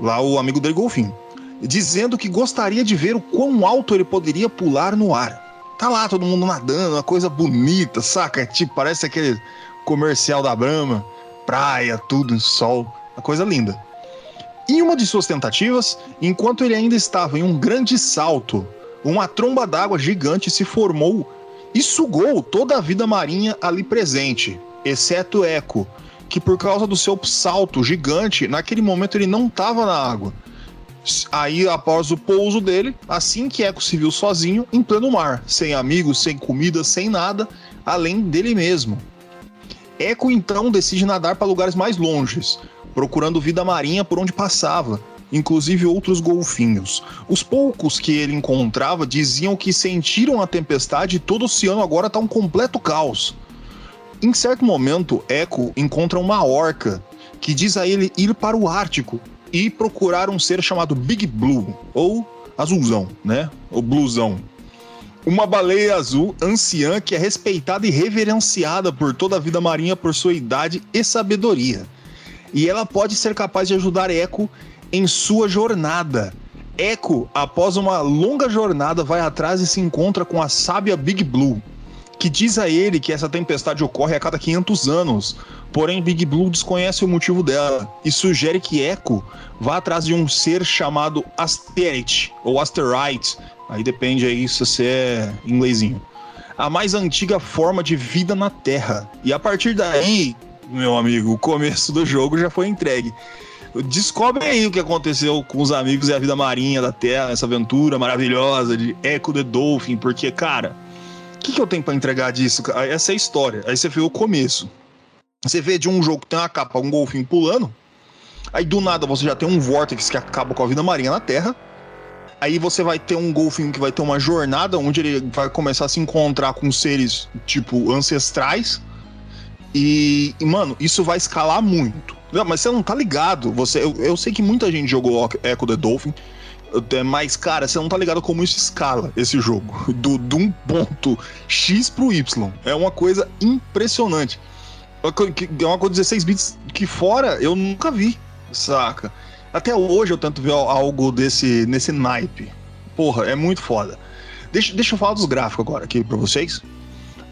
Lá o amigo dele, golfinho. Dizendo que gostaria de ver o quão alto ele poderia pular no ar. Tá lá todo mundo nadando, uma coisa bonita, saca? É Tipo, parece aquele comercial da Brahma, praia, tudo, sol, uma coisa linda. Em uma de suas tentativas, enquanto ele ainda estava em um grande salto, uma tromba d'água gigante se formou e sugou toda a vida marinha ali presente, exceto Echo, que por causa do seu salto gigante, naquele momento ele não estava na água. Aí, após o pouso dele, assim que Echo se viu sozinho, em pleno mar, sem amigos, sem comida, sem nada, além dele mesmo. Echo então decide nadar para lugares mais longes, procurando vida marinha por onde passava, inclusive outros golfinhos. Os poucos que ele encontrava diziam que sentiram a tempestade e todo o oceano agora está um completo caos. Em certo momento, Echo encontra uma orca que diz a ele ir para o Ártico e procurar um ser chamado Big Blue, ou azulzão, né? O blusão. Uma baleia azul anciã que é respeitada e reverenciada por toda a vida marinha por sua idade e sabedoria. E ela pode ser capaz de ajudar Echo em sua jornada. Echo, após uma longa jornada, vai atrás e se encontra com a sábia Big Blue, que diz a ele que essa tempestade ocorre a cada 500 anos. Porém, Big Blue desconhece o motivo dela e sugere que Echo vá atrás de um ser chamado Asterit ou Asterite, Aí depende aí se você é inglesinho. A mais antiga forma de vida na Terra. E a partir daí, meu amigo, o começo do jogo já foi entregue. Descobre aí o que aconteceu com os amigos e a vida marinha da Terra, essa aventura maravilhosa de Echo the Dolphin, porque, cara, o que, que eu tenho para entregar disso? Essa é a história. Aí você vê o começo. Você vê de um jogo que tem uma capa, um golfinho pulando. Aí do nada você já tem um vórtice que acaba com a vida marinha na Terra. Aí você vai ter um golfinho que vai ter uma jornada onde ele vai começar a se encontrar com seres, tipo, ancestrais. E, e mano, isso vai escalar muito. Não, mas você não tá ligado. Você, eu, eu sei que muita gente jogou Echo the Dolphin. É, mas, cara, você não tá ligado como isso escala esse jogo. Do, de um ponto X pro Y. É uma coisa impressionante. É uma coisa 16 bits que fora eu nunca vi, saca? Até hoje eu tento ver algo desse nesse naipe. Porra, é muito foda. Deixa, deixa eu falar dos gráficos agora aqui pra vocês.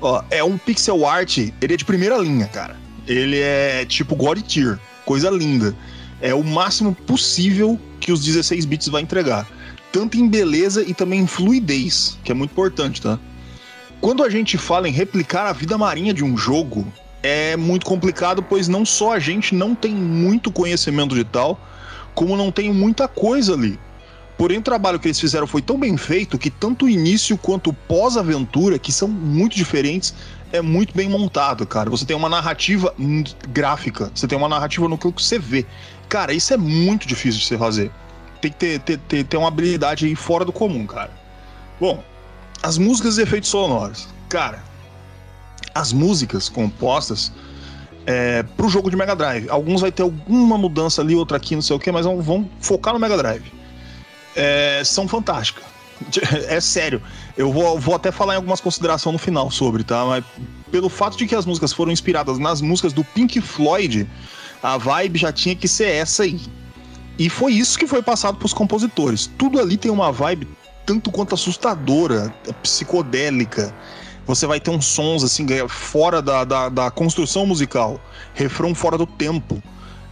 Ó, é um pixel art, ele é de primeira linha, cara. Ele é tipo God Tier, coisa linda. É o máximo possível que os 16 bits vai entregar. Tanto em beleza e também em fluidez, que é muito importante, tá? Quando a gente fala em replicar a vida marinha de um jogo, é muito complicado, pois não só a gente não tem muito conhecimento de tal, como não tem muita coisa ali. Porém, o trabalho que eles fizeram foi tão bem feito que tanto o início quanto o pós-aventura, que são muito diferentes, é muito bem montado, cara. Você tem uma narrativa gráfica, você tem uma narrativa no que você vê. Cara, isso é muito difícil de você fazer. Tem que ter, ter, ter, ter uma habilidade aí fora do comum, cara. Bom, as músicas e efeitos sonoros. Cara, as músicas compostas é, pro jogo de Mega Drive. Alguns vai ter alguma mudança ali, outra aqui, não sei o que, mas vão, focar no Mega Drive. É, são fantásticas. É sério. Eu vou, vou até falar em algumas considerações no final sobre, tá? Mas pelo fato de que as músicas foram inspiradas nas músicas do Pink Floyd, a vibe já tinha que ser essa aí. E foi isso que foi passado pros compositores. Tudo ali tem uma vibe tanto quanto assustadora, psicodélica você vai ter uns sons assim fora da, da, da construção musical, refrão fora do tempo.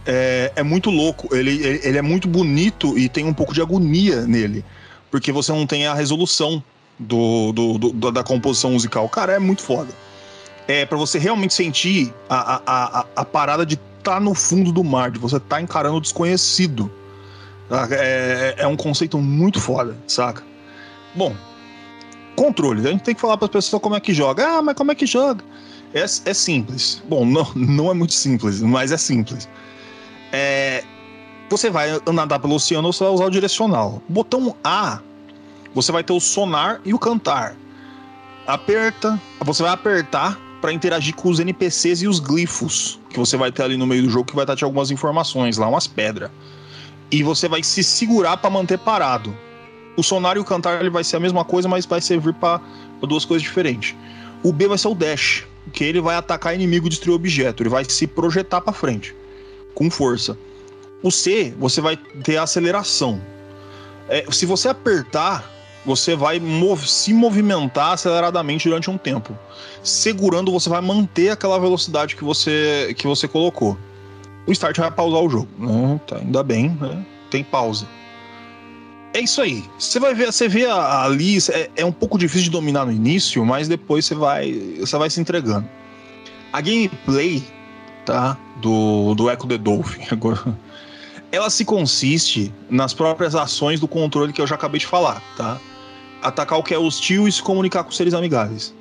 É, é muito louco, ele, ele é muito bonito e tem um pouco de agonia nele, porque você não tem a resolução do, do, do da composição musical. Cara, é muito foda. É para você realmente sentir a, a, a, a parada de estar tá no fundo do mar, de você estar tá encarando o desconhecido. É, é um conceito muito foda, saca? Bom, controle. A gente tem que falar para as pessoas como é que joga. Ah, mas como é que joga? É, é simples. Bom, não, não é muito simples, mas é simples. É, você vai nadar pelo oceano, você vai usar o direcional. Botão A, você vai ter o sonar e o cantar. Aperta, você vai apertar para interagir com os NPCs e os glifos que você vai ter ali no meio do jogo, que vai estar te algumas informações lá, umas pedras. E você vai se segurar para manter parado. O sonar e o cantar ele vai ser a mesma coisa, mas vai servir para duas coisas diferentes. O B vai ser o dash, que ele vai atacar inimigo e destruir objeto, ele vai se projetar para frente com força. O C, você vai ter a aceleração. É, se você apertar, você vai mov se movimentar aceleradamente durante um tempo. Segurando, você vai manter aquela velocidade que você, que você colocou. O start vai pausar o jogo. Né? Tá, ainda bem, né? tem pausa. É isso aí. Você vai ver, você vê ali, é, é, um pouco difícil de dominar no início, mas depois você vai, você vai se entregando. A gameplay, tá, do, do Echo the Dolphin, agora, ela se consiste nas próprias ações do controle que eu já acabei de falar, tá? Atacar o que é hostil e se comunicar com seres amigáveis.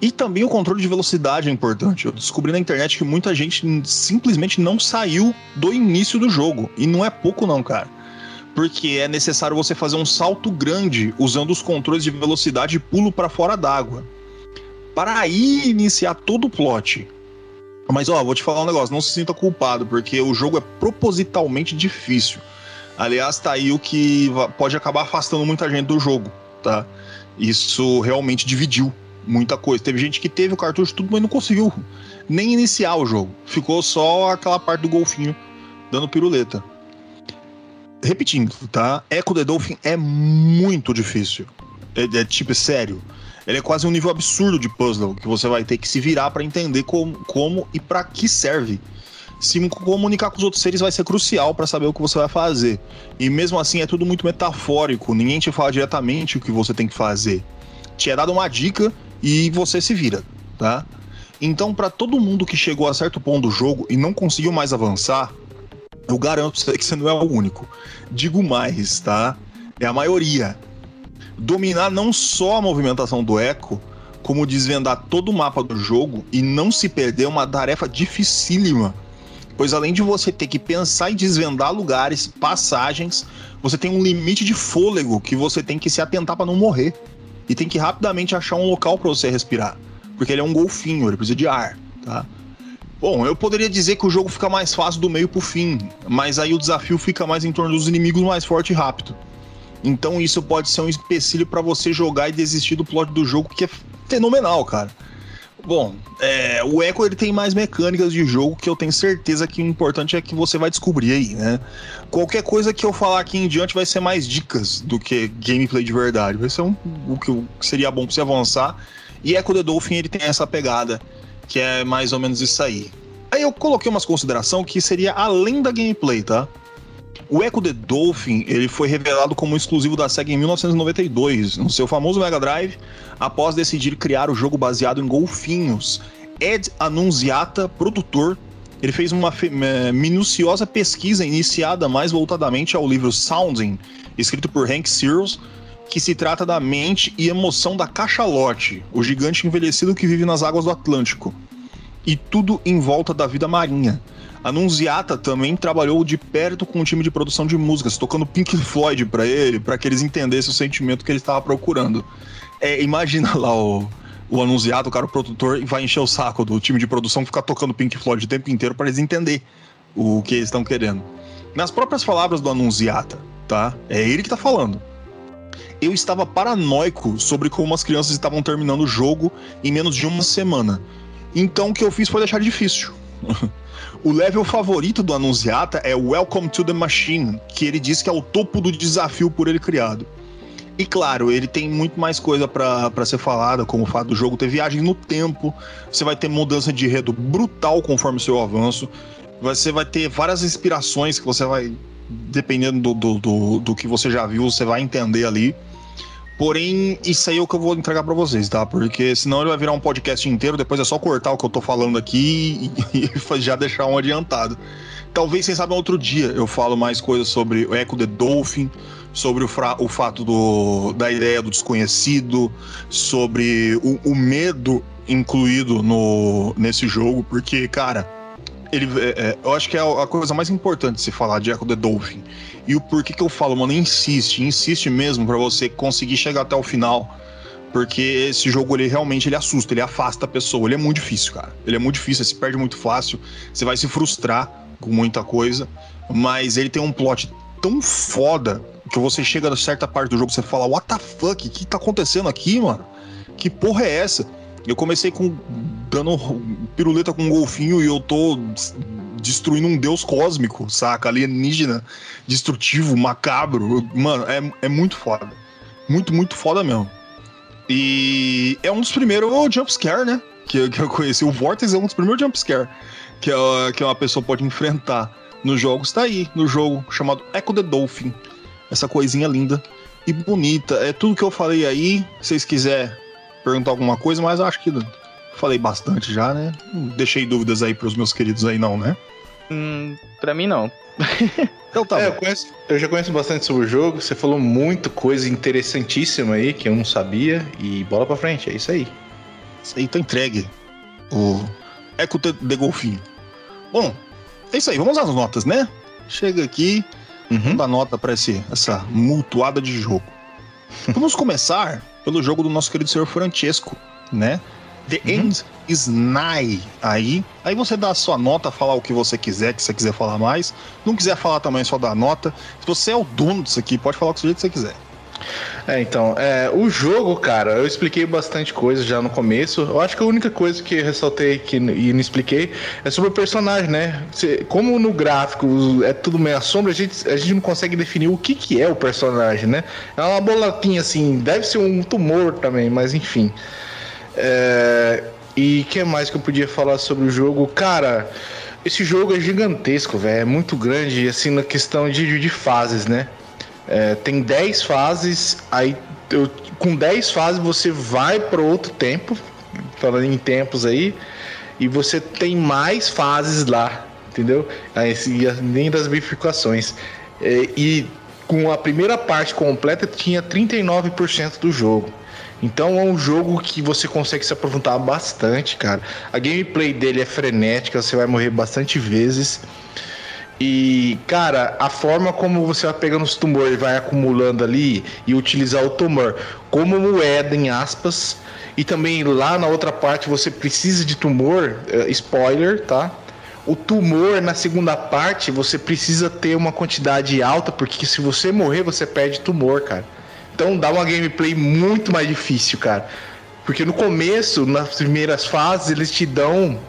E também o controle de velocidade é importante. Eu descobri na internet que muita gente simplesmente não saiu do início do jogo. E não é pouco, não, cara. Porque é necessário você fazer um salto grande usando os controles de velocidade e pulo para fora d'água. Para aí iniciar todo o plot. Mas ó, vou te falar um negócio, não se sinta culpado, porque o jogo é propositalmente difícil. Aliás, tá aí o que pode acabar afastando muita gente do jogo, tá? Isso realmente dividiu muita coisa. Teve gente que teve o cartucho tudo, mas não conseguiu nem iniciar o jogo. Ficou só aquela parte do golfinho dando piruleta. Repetindo, tá? Echo the Dolphin é muito difícil. É, é tipo, é sério. Ele é quase um nível absurdo de puzzle que você vai ter que se virar para entender como, como e para que serve se comunicar com os outros seres vai ser crucial para saber o que você vai fazer. E mesmo assim é tudo muito metafórico, ninguém te fala diretamente o que você tem que fazer. Te é dado uma dica e você se vira, tá? Então, para todo mundo que chegou a certo ponto do jogo e não conseguiu mais avançar, eu garanto que você não é o único. Digo mais, tá? É a maioria. Dominar não só a movimentação do eco, como desvendar todo o mapa do jogo e não se perder é uma tarefa dificílima pois além de você ter que pensar em desvendar lugares, passagens, você tem um limite de fôlego que você tem que se atentar para não morrer. E tem que rapidamente achar um local para você respirar, porque ele é um golfinho, ele precisa de ar, tá? Bom, eu poderia dizer que o jogo fica mais fácil do meio pro fim, mas aí o desafio fica mais em torno dos inimigos mais forte e rápido. Então isso pode ser um empecilho para você jogar e desistir do plot do jogo, que é fenomenal, cara. Bom, é, o Echo ele tem mais mecânicas de jogo que eu tenho certeza que o importante é que você vai descobrir aí, né? Qualquer coisa que eu falar aqui em diante vai ser mais dicas do que gameplay de verdade. Vai ser um, o que seria bom pra você avançar. E Echo the Dolphin ele tem essa pegada, que é mais ou menos isso aí. Aí eu coloquei umas considerações que seria além da gameplay, tá? O Echo the Dolphin ele foi revelado como exclusivo da SEGA em 1992, no seu famoso Mega Drive, após decidir criar o jogo baseado em golfinhos. Ed Annunziata, produtor, ele fez uma minuciosa pesquisa iniciada mais voltadamente ao livro Sounding, escrito por Hank Searles, que se trata da mente e emoção da cachalote, o gigante envelhecido que vive nas águas do Atlântico, e tudo em volta da vida marinha. A Nunziata também trabalhou de perto com o time de produção de músicas, tocando Pink Floyd para ele, para que eles entendessem o sentimento que ele estava procurando. É, imagina lá o, o o cara, o produtor, vai encher o saco do time de produção ficar tocando Pink Floyd o tempo inteiro para eles entender o que eles estão querendo. Nas próprias palavras do anunciata, tá? É ele que tá falando. Eu estava paranoico sobre como as crianças estavam terminando o jogo em menos de uma semana. Então o que eu fiz foi deixar difícil. O level favorito do Anunciata é Welcome to the Machine, que ele diz que é o topo do desafio por ele criado. E claro, ele tem muito mais coisa para ser falada, como o fato do jogo ter viagem no tempo, você vai ter mudança de enredo brutal conforme o seu avanço, você vai ter várias inspirações que você vai, dependendo do, do, do, do que você já viu, você vai entender ali. Porém, isso aí é o que eu vou entregar para vocês, tá? Porque senão ele vai virar um podcast inteiro, depois é só cortar o que eu tô falando aqui e, e já deixar um adiantado. Talvez, vocês sabem, outro dia eu falo mais coisas sobre o Echo the Dolphin, sobre o, o fato do, da ideia do desconhecido, sobre o, o medo incluído no, nesse jogo, porque, cara, ele, é, é, eu acho que é a coisa mais importante de se falar de Echo the Dolphin. E o porquê que eu falo, mano, insiste, insiste mesmo para você conseguir chegar até o final. Porque esse jogo, ele realmente ele assusta, ele afasta a pessoa. Ele é muito difícil, cara. Ele é muito difícil, você se perde muito fácil. Você vai se frustrar com muita coisa. Mas ele tem um plot tão foda que você chega a certa parte do jogo você fala: What the fuck? O que tá acontecendo aqui, mano? Que porra é essa? Eu comecei com dando piruleta com um golfinho e eu tô destruindo um deus cósmico, saca? Alienígena, destrutivo, macabro. Mano, é, é muito foda. Muito, muito foda mesmo. E é um dos primeiros jumpscare, né? Que, que eu conheci. O Vortex é um dos primeiros jumpscare que, é, que uma pessoa pode enfrentar nos jogos. Tá aí, no jogo chamado Echo the Dolphin. Essa coisinha linda e bonita. É tudo que eu falei aí. Se vocês quiserem perguntar alguma coisa, mas acho que falei bastante já, né? Não deixei dúvidas aí pros meus queridos aí, não, né? Hum, pra mim não. então tá. É, eu, conheço, eu, já conheço bastante sobre o jogo. Você falou muito coisa interessantíssima aí que eu não sabia. E bola pra frente, é isso aí. Isso aí tá entregue. O Eco de Golfinho. Bom, é isso aí. Vamos às notas, né? Chega aqui. Uhum. Dar nota para essa mutuada de jogo. Vamos começar pelo jogo do nosso querido senhor Francesco, né? The uhum. End is Nigh. Aí, aí você dá a sua nota, falar o que você quiser, que você quiser falar mais. Não quiser falar também, só dá nota. Se você é o dono disso aqui, pode falar jeito que você quiser. É, então, é, o jogo, cara, eu expliquei bastante coisa já no começo. Eu acho que a única coisa que ressaltei que, e não expliquei é sobre o personagem, né? Como no gráfico é tudo meio sombra, a gente, a gente não consegue definir o que, que é o personagem, né? É uma bolatinha assim, deve ser um tumor também, mas enfim. É, e que mais que eu podia falar sobre o jogo? Cara, esse jogo é gigantesco, velho. É muito grande, assim, na questão de, de fases, né? É, tem 10 fases, aí eu, com 10 fases você vai para outro tempo, falando em tempos aí, e você tem mais fases lá, entendeu? Aí, além das bifurcações. É, e com a primeira parte completa tinha 39% do jogo. Então é um jogo que você consegue se aprofundar bastante, cara. A gameplay dele é frenética, você vai morrer bastante vezes. E, cara, a forma como você vai pegando os tumores e vai acumulando ali e utilizar o tumor como moeda, em aspas, e também lá na outra parte você precisa de tumor, uh, spoiler, tá? O tumor na segunda parte você precisa ter uma quantidade alta, porque se você morrer você perde tumor, cara. Então dá uma gameplay muito mais difícil, cara. Porque no começo, nas primeiras fases, eles te dão.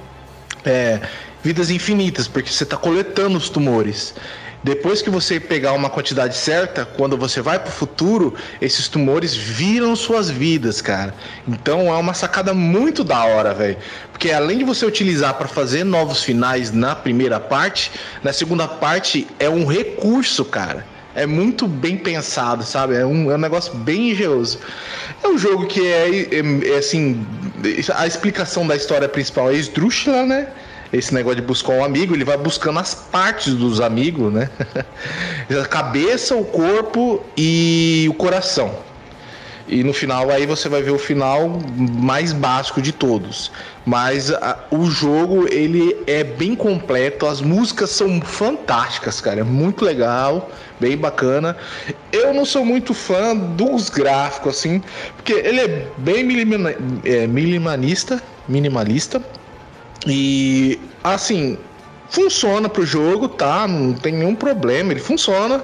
É, vidas infinitas, porque você está coletando os tumores. Depois que você pegar uma quantidade certa, quando você vai para o futuro, esses tumores viram suas vidas, cara. Então é uma sacada muito da hora, velho. Porque além de você utilizar para fazer novos finais na primeira parte, na segunda parte é um recurso, cara. É muito bem pensado, sabe? É um, é um negócio bem engenhoso. É um jogo que é, é, é assim. A explicação da história principal é esdrúxula, né? esse negócio de buscar um amigo, ele vai buscando as partes dos amigos, né? a cabeça, o corpo e o coração. E no final aí você vai ver o final mais básico de todos. Mas a, o jogo ele é bem completo, as músicas são fantásticas, cara, é muito legal, bem bacana. Eu não sou muito fã dos gráficos assim, porque ele é bem é, minimalista, minimalista e assim, funciona pro jogo, tá? Não tem nenhum problema, ele funciona.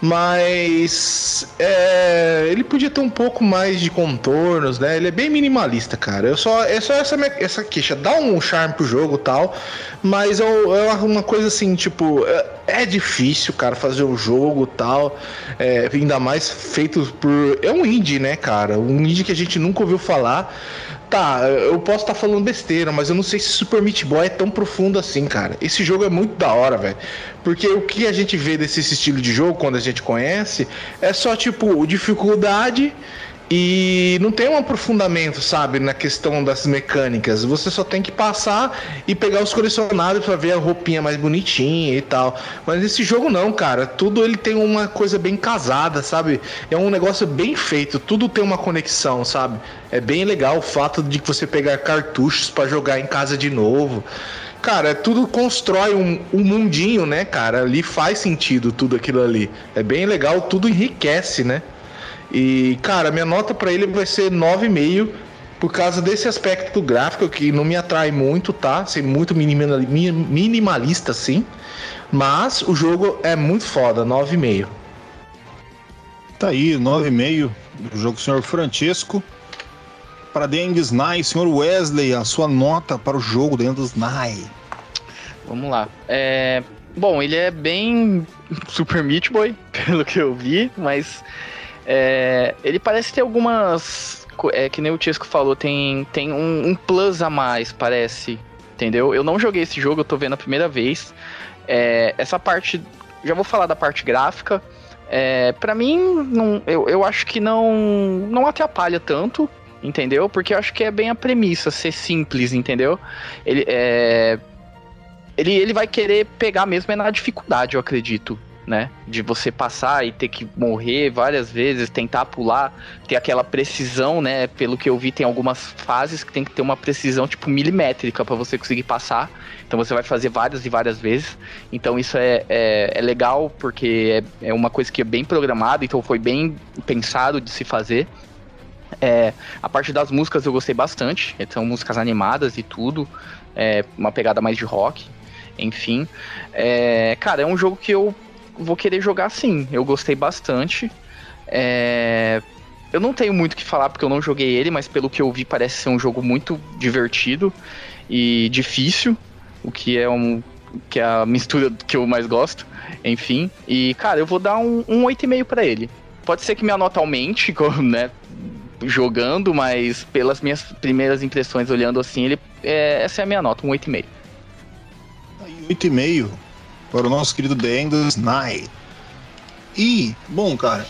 Mas é, ele podia ter um pouco mais de contornos, né? Ele é bem minimalista, cara. Eu só, é só essa, essa queixa. Dá um charme pro jogo tal. Mas é, é uma coisa assim, tipo, é, é difícil, cara, fazer o jogo tal. É, ainda mais feito por. É um indie, né, cara? Um indie que a gente nunca ouviu falar. Tá, eu posso estar tá falando besteira, mas eu não sei se Super Meat Boy é tão profundo assim, cara. Esse jogo é muito da hora, velho. Porque o que a gente vê desse estilo de jogo, quando a gente conhece, é só tipo dificuldade e não tem um aprofundamento, sabe, na questão das mecânicas. Você só tem que passar e pegar os colecionáveis para ver a roupinha mais bonitinha e tal. Mas esse jogo não, cara. Tudo ele tem uma coisa bem casada, sabe? É um negócio bem feito. Tudo tem uma conexão, sabe? É bem legal o fato de você pegar cartuchos para jogar em casa de novo. Cara, tudo constrói um, um mundinho, né, cara? Ali faz sentido tudo aquilo ali. É bem legal, tudo enriquece, né? E, cara, minha nota para ele vai ser 9,5 por causa desse aspecto gráfico que não me atrai muito, tá? Ser muito minimalista, sim. Mas o jogo é muito foda, 9,5. Tá aí, 9,5 do jogo do senhor Francesco. Para Dengues Nai, senhor Wesley, a sua nota para o jogo Dengues Nai. Vamos lá. É... Bom, ele é bem Super Meat Boy, pelo que eu vi, mas é, ele parece ter algumas. É, que nem o Tiesco falou, tem, tem um, um, plus a mais, parece. Entendeu? Eu não joguei esse jogo, eu tô vendo a primeira vez. É, essa parte. Já vou falar da parte gráfica. É, para mim, não, eu, eu acho que não, não atrapalha tanto, entendeu? Porque eu acho que é bem a premissa ser simples, entendeu? Ele, é, ele, ele vai querer pegar mesmo é na dificuldade, eu acredito né? De você passar e ter que morrer várias vezes, tentar pular, ter aquela precisão, né? Pelo que eu vi, tem algumas fases que tem que ter uma precisão tipo milimétrica para você conseguir passar. Então você vai fazer várias e várias vezes. Então isso é, é, é legal porque é, é uma coisa que é bem programada, então foi bem pensado de se fazer. É, a parte das músicas eu gostei bastante, são músicas animadas e tudo, é, uma pegada mais de rock, enfim. É, cara, é um jogo que eu vou querer jogar sim. Eu gostei bastante. É... Eu não tenho muito o que falar porque eu não joguei ele, mas pelo que eu vi parece ser um jogo muito divertido e difícil, o que é um que é a mistura que eu mais gosto, enfim. E cara, eu vou dar um, um 8,5 para ele. Pode ser que minha nota aumente, né, jogando, mas pelas minhas primeiras impressões olhando assim, ele é, essa é a minha nota, um 8,5. 8,5 para o nosso querido The Endless Night. E, bom, cara,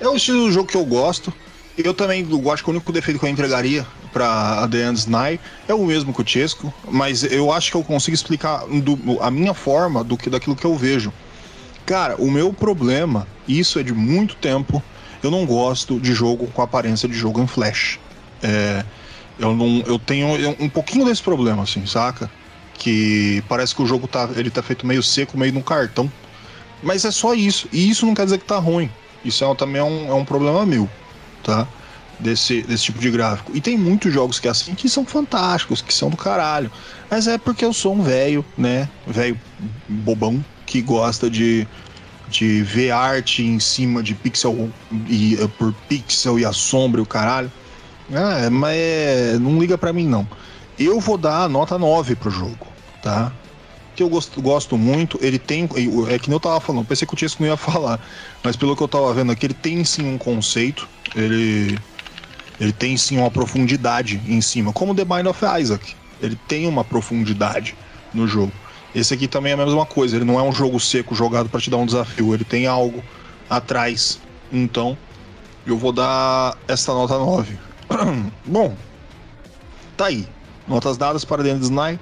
é o estilo do jogo que eu gosto. Eu também acho que o único defeito que eu entregaria para The Endless Night é o mesmo que o Chesco, mas eu acho que eu consigo explicar do, a minha forma do que daquilo que eu vejo. Cara, o meu problema, isso é de muito tempo, eu não gosto de jogo com aparência de jogo em flash. É, eu não, eu tenho um pouquinho desse problema, assim, saca? Que parece que o jogo tá, ele tá feito meio seco, meio no cartão. Mas é só isso. E isso não quer dizer que tá ruim. Isso é, também é um, é um problema meu, tá? Desse, desse tipo de gráfico. E tem muitos jogos que é assim que são fantásticos, que são do caralho. Mas é porque eu sou um velho, né? Velho bobão que gosta de, de ver arte em cima de pixel e uh, por pixel e a sombra e o caralho. Ah, mas é, não liga para mim não. Eu vou dar a nota 9 pro jogo, tá? Que eu gosto, gosto muito, ele tem. É que nem eu tava falando, pensei que o Tiesco não ia falar, mas pelo que eu tava vendo aqui, ele tem sim um conceito, ele. Ele tem sim uma profundidade em cima, como The Mind of Isaac. Ele tem uma profundidade no jogo. Esse aqui também é a mesma coisa, ele não é um jogo seco jogado para te dar um desafio, ele tem algo atrás. Então, eu vou dar essa nota 9. Bom, tá aí. Notas dadas para Dennis Nye.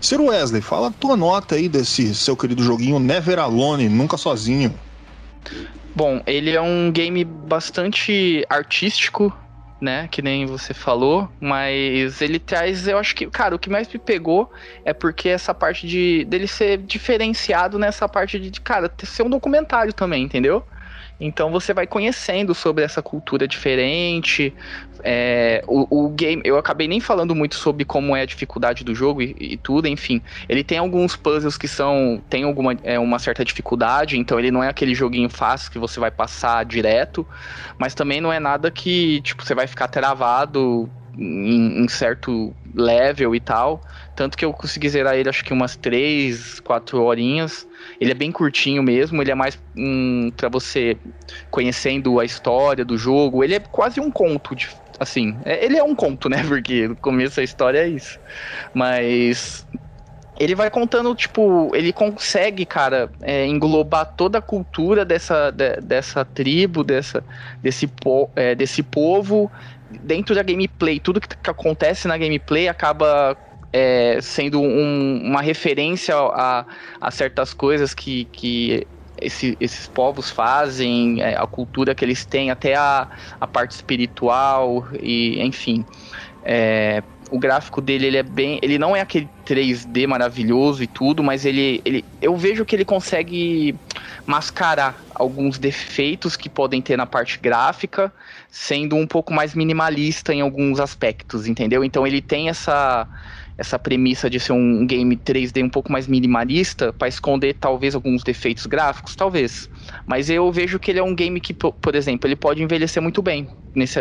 Sir Wesley, fala a tua nota aí desse seu querido joguinho Never Alone, nunca sozinho. Bom, ele é um game bastante artístico, né? Que nem você falou, mas ele traz, eu acho que, cara, o que mais me pegou é porque essa parte de dele ser diferenciado nessa parte de, cara, ser um documentário também, entendeu? Então você vai conhecendo sobre essa cultura diferente. É, o, o, game, eu acabei nem falando muito sobre como é a dificuldade do jogo e, e tudo, enfim. Ele tem alguns puzzles que são. tem alguma é, uma certa dificuldade, então ele não é aquele joguinho fácil que você vai passar direto, mas também não é nada que, tipo, você vai ficar travado em, em, certo level e tal. Tanto que eu consegui zerar ele acho que umas 3, 4 horinhas. Ele é bem curtinho mesmo, ele é mais um, para você conhecendo a história do jogo. Ele é quase um conto, de, assim. É, ele é um conto, né? Porque no começo da história é isso. Mas ele vai contando, tipo, ele consegue, cara, é, englobar toda a cultura dessa, de, dessa tribo, dessa, desse, po, é, desse povo dentro da gameplay. Tudo que, que acontece na gameplay acaba é, sendo um, uma referência a, a, certas coisas que, que esse, esses povos fazem, é, a cultura que eles têm, até a, a parte espiritual, e enfim. É, o gráfico dele ele é bem. Ele não é aquele 3D maravilhoso e tudo, mas ele, ele. Eu vejo que ele consegue mascarar alguns defeitos que podem ter na parte gráfica, sendo um pouco mais minimalista em alguns aspectos, entendeu? Então ele tem essa essa premissa de ser um game 3D um pouco mais minimalista para esconder talvez alguns defeitos gráficos, talvez. Mas eu vejo que ele é um game que, por exemplo, ele pode envelhecer muito bem nesse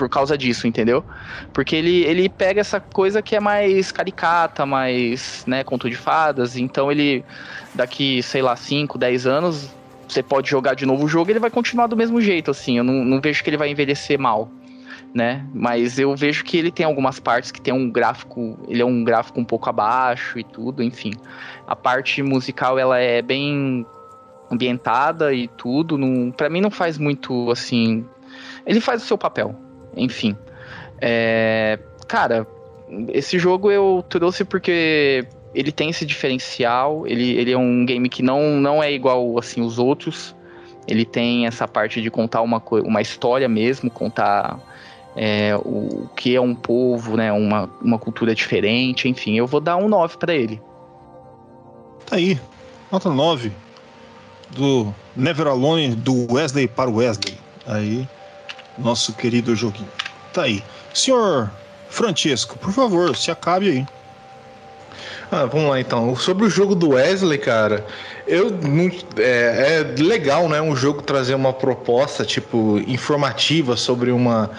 por causa disso, entendeu? Porque ele, ele pega essa coisa que é mais caricata, mais, né, conto de fadas, então ele daqui, sei lá, 5, 10 anos, você pode jogar de novo o jogo, ele vai continuar do mesmo jeito, assim. Eu não, não vejo que ele vai envelhecer mal né? Mas eu vejo que ele tem algumas partes que tem um gráfico, ele é um gráfico um pouco abaixo e tudo, enfim. A parte musical ela é bem ambientada e tudo, não, para mim não faz muito assim, ele faz o seu papel, enfim. É, cara, esse jogo eu trouxe porque ele tem esse diferencial, ele, ele é um game que não, não é igual assim os outros. Ele tem essa parte de contar uma, uma história mesmo, contar é, o, o que é um povo, né, uma, uma cultura diferente, enfim, eu vou dar um 9 para ele. Tá aí, nota 9 do Never Alone do Wesley para o Wesley. Aí, nosso querido joguinho. Tá aí. Senhor Francesco, por favor, se acabe aí. Ah, vamos lá então. Sobre o jogo do Wesley, cara, eu é, é, legal, né? Um jogo trazer uma proposta tipo informativa sobre uma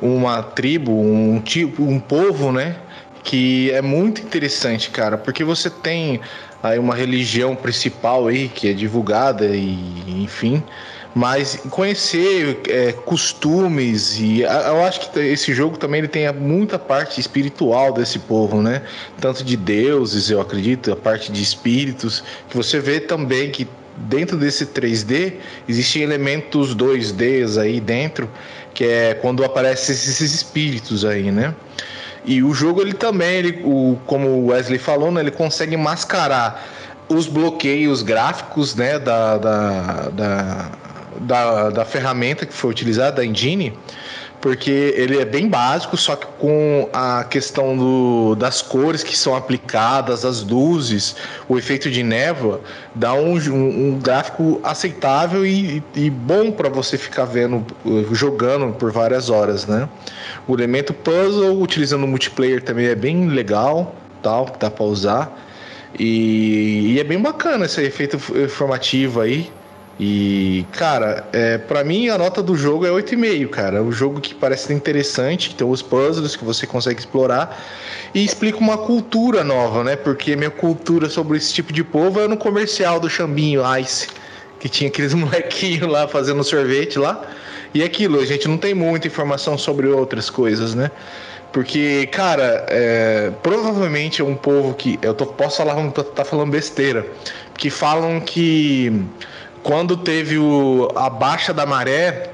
uma tribo, um tipo, um povo, né? Que é muito interessante, cara, porque você tem aí uma religião principal aí que é divulgada e enfim, mas conhecer é, costumes e eu acho que esse jogo também ele tem muita parte espiritual desse povo, né? Tanto de deuses, eu acredito, a parte de espíritos, que você vê também que dentro desse 3D existem elementos 2Ds aí dentro, que é quando aparecem esses espíritos aí, né? E o jogo ele também, ele, o, como o Wesley falou, né, ele consegue mascarar os bloqueios gráficos né, da, da, da, da, da ferramenta que foi utilizada, da engine, porque ele é bem básico, só que com a questão do, das cores que são aplicadas, as luzes, o efeito de névoa, dá um, um, um gráfico aceitável e, e bom para você ficar vendo, jogando por várias horas, né? O elemento puzzle, utilizando o multiplayer também é bem legal, tal, que dá para usar. E, e, é bem bacana esse efeito informativo aí. E, cara, é, para mim a nota do jogo é 8,5, cara. É um jogo que parece interessante, tem os puzzles que você consegue explorar e explica uma cultura nova, né? Porque minha cultura sobre esse tipo de povo é no comercial do Xambinho Ice, que tinha aqueles molequinhos lá fazendo sorvete lá. E aquilo, a gente não tem muita informação sobre outras coisas, né? Porque, cara, é, provavelmente é um povo que. Eu tô, posso falar, tá falando besteira. Que falam que quando teve o, a baixa da maré,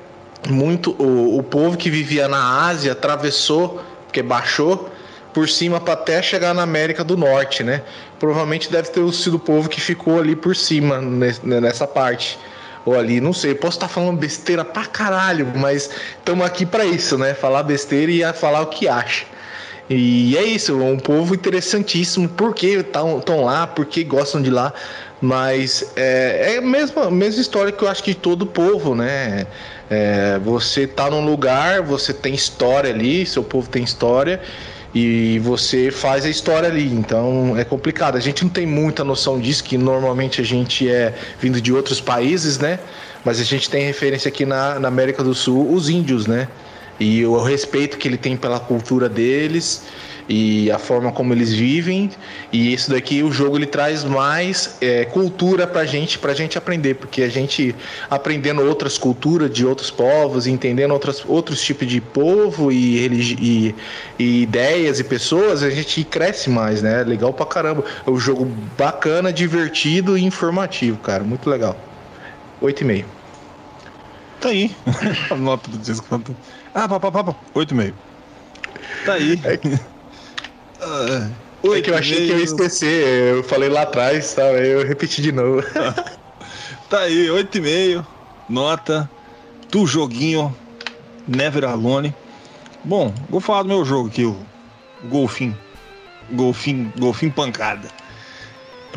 muito o, o povo que vivia na Ásia atravessou, porque baixou por cima para até chegar na América do Norte, né? Provavelmente deve ter sido o povo que ficou ali por cima nessa parte. Ou ali, não sei, posso estar falando besteira pra caralho, mas estamos aqui para isso, né? Falar besteira e falar o que acha. E é isso, é um povo interessantíssimo. Por que estão lá? Por que gostam de lá? Mas é, é a mesma, mesma história que eu acho que todo povo, né? É, você tá num lugar, você tem história ali, seu povo tem história e você faz a história ali. Então é complicado. A gente não tem muita noção disso, que normalmente a gente é vindo de outros países, né? Mas a gente tem referência aqui na, na América do Sul, os índios, né? E o respeito que ele tem pela cultura deles e a forma como eles vivem. E isso daqui, o jogo ele traz mais é, cultura pra gente, pra gente aprender, porque a gente aprendendo outras culturas de outros povos, entendendo outras, outros tipos de povo e, e, e ideias e pessoas, a gente cresce mais, né? Legal pra caramba. É um jogo bacana, divertido e informativo, cara. Muito legal. 8,5. Tá aí. A nota do disco. Ah, papá, papá. 8,5. Tá aí. É Uh, é que eu achei que eu ia esquecer, eu falei lá atrás, tá? Eu repeti de novo. tá aí, 8,5, nota do joguinho Never Alone. Bom, vou falar do meu jogo aqui, o Golfinho. Golfinho, Golfinho Pancada.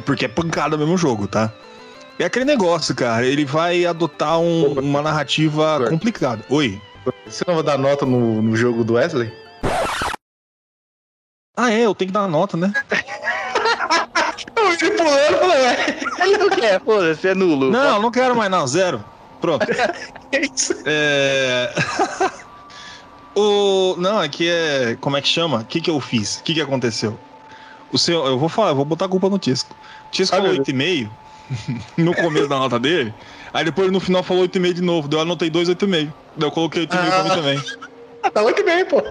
Porque é pancada mesmo o jogo, tá? É aquele negócio, cara. Ele vai adotar um, uma narrativa complicada. Oi. Você não vai dar nota no, no jogo do Wesley? Ah, é, eu tenho que dar uma nota, né? Ele pulando, Ele não quer, foda-se, é nulo. Não, não quero mais, não, zero. Pronto. é isso. É. o... Não, aqui é. Como é que chama? O que, que eu fiz? O que, que aconteceu? O seu. Eu vou falar, eu vou botar a culpa no Tisco. Tisco falou 8,5 no começo da nota dele. Aí depois no final falou 8,5 de novo. Daí eu anotei 2,8,5. Daí eu coloquei 8,5 ah. pra mim ah. também. Tá 8,5, pô.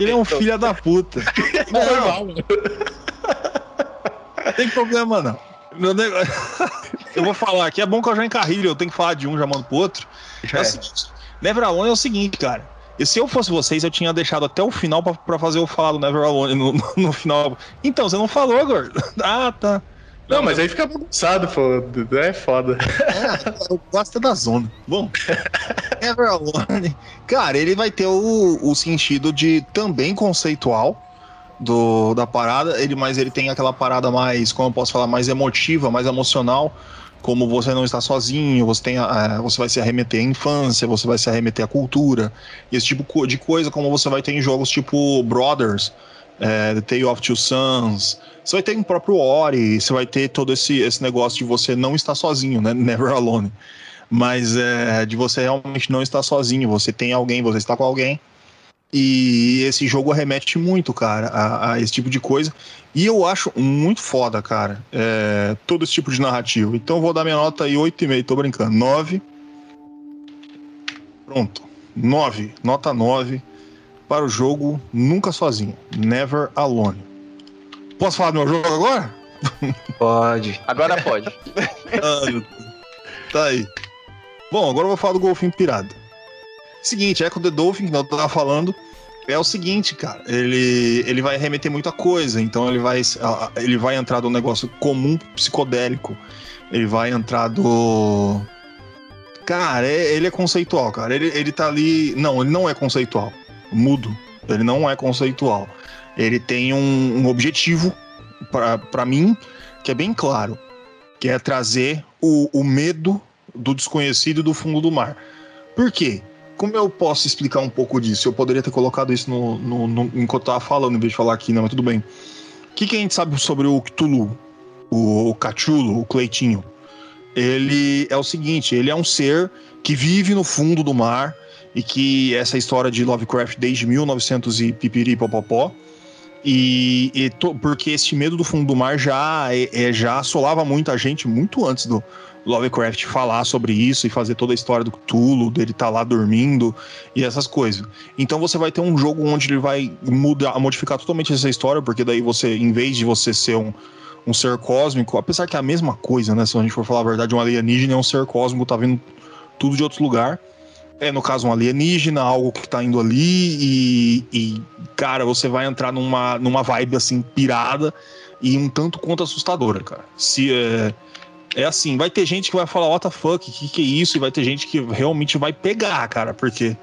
Ele é um então. filho da puta. Não, é normal, mano. Não tem problema, não. Eu vou falar aqui, é bom que eu já encarrilho, eu tenho que falar de um, já mando pro outro. É, é o seguinte, Never Alone é o seguinte, cara. E se eu fosse vocês, eu tinha deixado até o final para fazer eu falar do Never Alone no, no, no, final. Então, você não falou, gordo. Ah, tá. Não, mas aí fica bagunçado, pô. É foda. É, eu gosto da zona. Bom, Never Alone. Cara, ele vai ter o, o sentido de também conceitual do, da parada, ele, mas ele tem aquela parada mais, como eu posso falar, mais emotiva, mais emocional como você não está sozinho, você, tem, uh, você vai se arremeter à infância, você vai se arremeter à cultura, esse tipo de coisa, como você vai ter em jogos tipo Brothers, é, The Tale of Two Sons, você vai ter em próprio Ori, você vai ter todo esse, esse negócio de você não estar sozinho, né? Never alone. Mas é, de você realmente não estar sozinho, você tem alguém, você está com alguém. E esse jogo remete muito, cara, a, a, esse tipo de coisa. E eu acho muito foda, cara, é, todo esse tipo de narrativa. Então eu vou dar minha nota aí 8,5, tô brincando. 9. Pronto. 9. Nota 9 para o jogo Nunca Sozinho. Never Alone. Posso falar do meu jogo agora? Pode. Agora pode. ah, tá aí. Bom, agora eu vou falar do Golfinho Pirado. Seguinte, Echo the Dolphin, que eu tava falando, é o seguinte, cara. Ele, ele vai remeter muita coisa. Então ele vai, ele vai entrar do negócio comum psicodélico. Ele vai entrar do. Cara, é, ele é conceitual, cara. Ele, ele tá ali. Não, ele não é conceitual. Mudo. Ele não é conceitual. Ele tem um, um objetivo, para mim, que é bem claro. Que é trazer o, o medo do desconhecido do fundo do mar. Por quê? Como eu posso explicar um pouco disso? Eu poderia ter colocado isso no, no, no enquanto eu tava falando, em vez de falar aqui, né? Mas tudo bem. O que, que a gente sabe sobre o Cthulhu? O, o Cachulo, o Cleitinho? Ele é o seguinte: ele é um ser que vive no fundo do mar e que essa história de Lovecraft desde 1900 e pipiri popopó. E, e to, porque esse medo do fundo do mar já, é, é, já assolava muita gente muito antes do, Lovecraft falar sobre isso e fazer toda a história do Cthulhu, dele estar tá lá dormindo e essas coisas. Então você vai ter um jogo onde ele vai mudar, modificar totalmente essa história, porque daí você, em vez de você ser um, um ser cósmico, apesar que é a mesma coisa, né? Se a gente for falar a verdade, um alienígena é um ser cósmico, tá vindo tudo de outro lugar. É, no caso, um alienígena, algo que tá indo ali e, e, cara, você vai entrar numa, numa vibe, assim, pirada e um tanto quanto assustadora, cara. Se, é, é assim, vai ter gente que vai falar, what the fuck, que que é isso? E vai ter gente que realmente vai pegar, cara, porque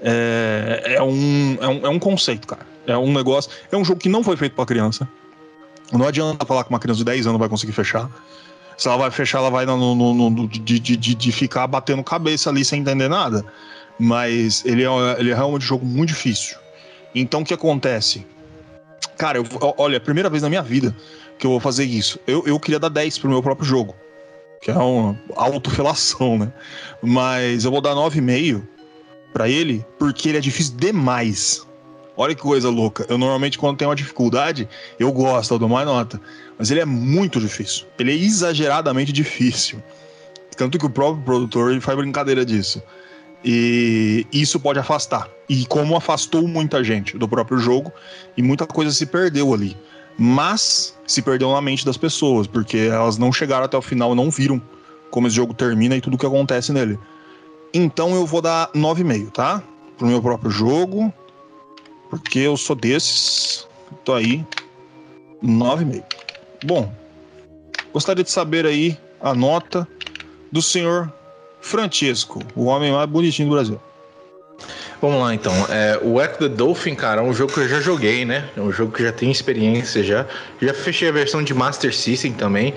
é, é, um, é, um, é um conceito, cara. É um negócio. É um jogo que não foi feito para criança. Não adianta falar que uma criança de 10 anos vai conseguir fechar. Se ela vai fechar, ela vai no, no, no de, de, de, ficar batendo cabeça ali sem entender nada. Mas ele é, ele é realmente um jogo muito difícil. Então o que acontece? Cara, eu, olha, é a primeira vez na minha vida que eu vou fazer isso. Eu, eu queria dar 10 pro meu próprio jogo que é uma autofelação, né? Mas eu vou dar 9,5 para ele, porque ele é difícil demais. Olha que coisa louca. Eu normalmente, quando tenho uma dificuldade, eu gosto, eu dou mais nota. Mas ele é muito difícil. Ele é exageradamente difícil. Tanto que o próprio produtor ele faz brincadeira disso. E isso pode afastar. E como afastou muita gente do próprio jogo, e muita coisa se perdeu ali mas se perdeu na mente das pessoas, porque elas não chegaram até o final, não viram como esse jogo termina e tudo o que acontece nele. Então eu vou dar 9,5, tá? Pro meu próprio jogo, porque eu sou desses. Tô aí, 9,5. Bom, gostaria de saber aí a nota do senhor Francesco, o homem mais bonitinho do Brasil. Vamos lá então. É, o Echo the Dolphin, cara, é um jogo que eu já joguei, né? É um jogo que já tem experiência já. Já fechei a versão de Master System também.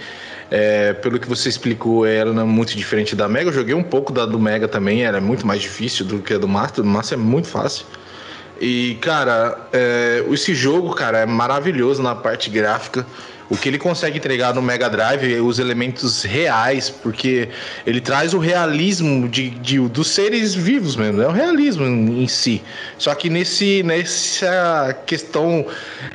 É, pelo que você explicou, ela não é muito diferente da Mega. Eu joguei um pouco da do Mega também, era muito mais difícil do que a do Master. Do Master é muito fácil. E, cara, é, esse jogo, cara, é maravilhoso na parte gráfica o que ele consegue entregar no Mega Drive é os elementos reais, porque ele traz o realismo de, de, dos seres vivos mesmo, é o realismo em, em si. Só que nesse, nessa questão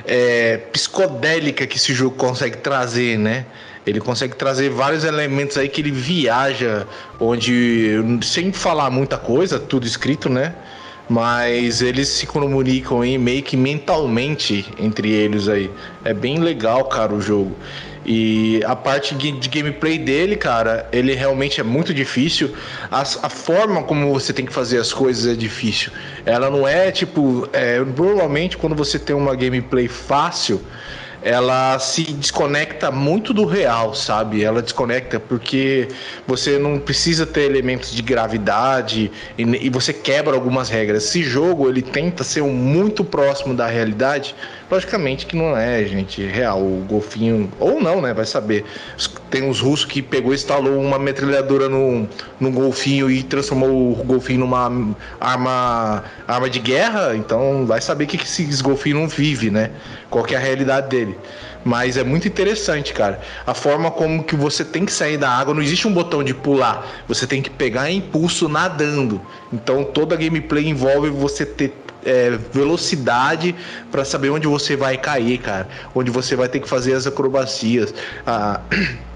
é, psicodélica que esse jogo consegue trazer, né? Ele consegue trazer vários elementos aí que ele viaja, onde, sem falar muita coisa, tudo escrito, né? Mas eles se comunicam aí meio que mentalmente entre eles aí. É bem legal, cara, o jogo. E a parte de gameplay dele, cara, ele realmente é muito difícil. A, a forma como você tem que fazer as coisas é difícil. Ela não é tipo. É, normalmente, quando você tem uma gameplay fácil ela se desconecta muito do real, sabe? Ela desconecta porque você não precisa ter elementos de gravidade e, e você quebra algumas regras. Esse jogo ele tenta ser muito próximo da realidade, Logicamente que não é, gente, real. O golfinho. Ou não, né? Vai saber. Tem uns russos que pegou e instalou uma metralhadora no, no golfinho e transformou o golfinho numa arma, arma de guerra. Então vai saber que, que esse golfinho não vive, né? Qual é a realidade dele. Mas é muito interessante, cara. A forma como que você tem que sair da água, não existe um botão de pular. Você tem que pegar impulso nadando. Então toda a gameplay envolve você ter é, velocidade para saber onde você vai cair, cara. Onde você vai ter que fazer as acrobacias. Ah,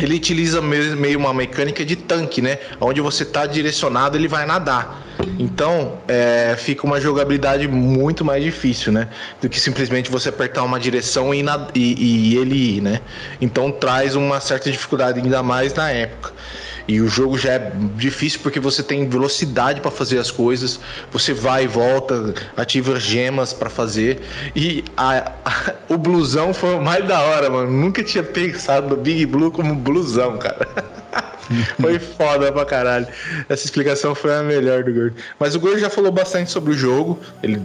ele utiliza meio uma mecânica de tanque, né? Onde você está direcionado, ele vai nadar. Então, é, fica uma jogabilidade muito mais difícil, né? Do que simplesmente você apertar uma direção e, e, e ele ir, né? Então, traz uma certa dificuldade, ainda mais na época. E o jogo já é difícil porque você tem velocidade para fazer as coisas, você vai e volta, ativa gemas para fazer. E a, a, o blusão foi o mais da hora, mano. Nunca tinha pensado no Big Blue como blusão, cara. foi foda pra caralho. Essa explicação foi a melhor do Gordo. Mas o Gordo já falou bastante sobre o jogo. Ele,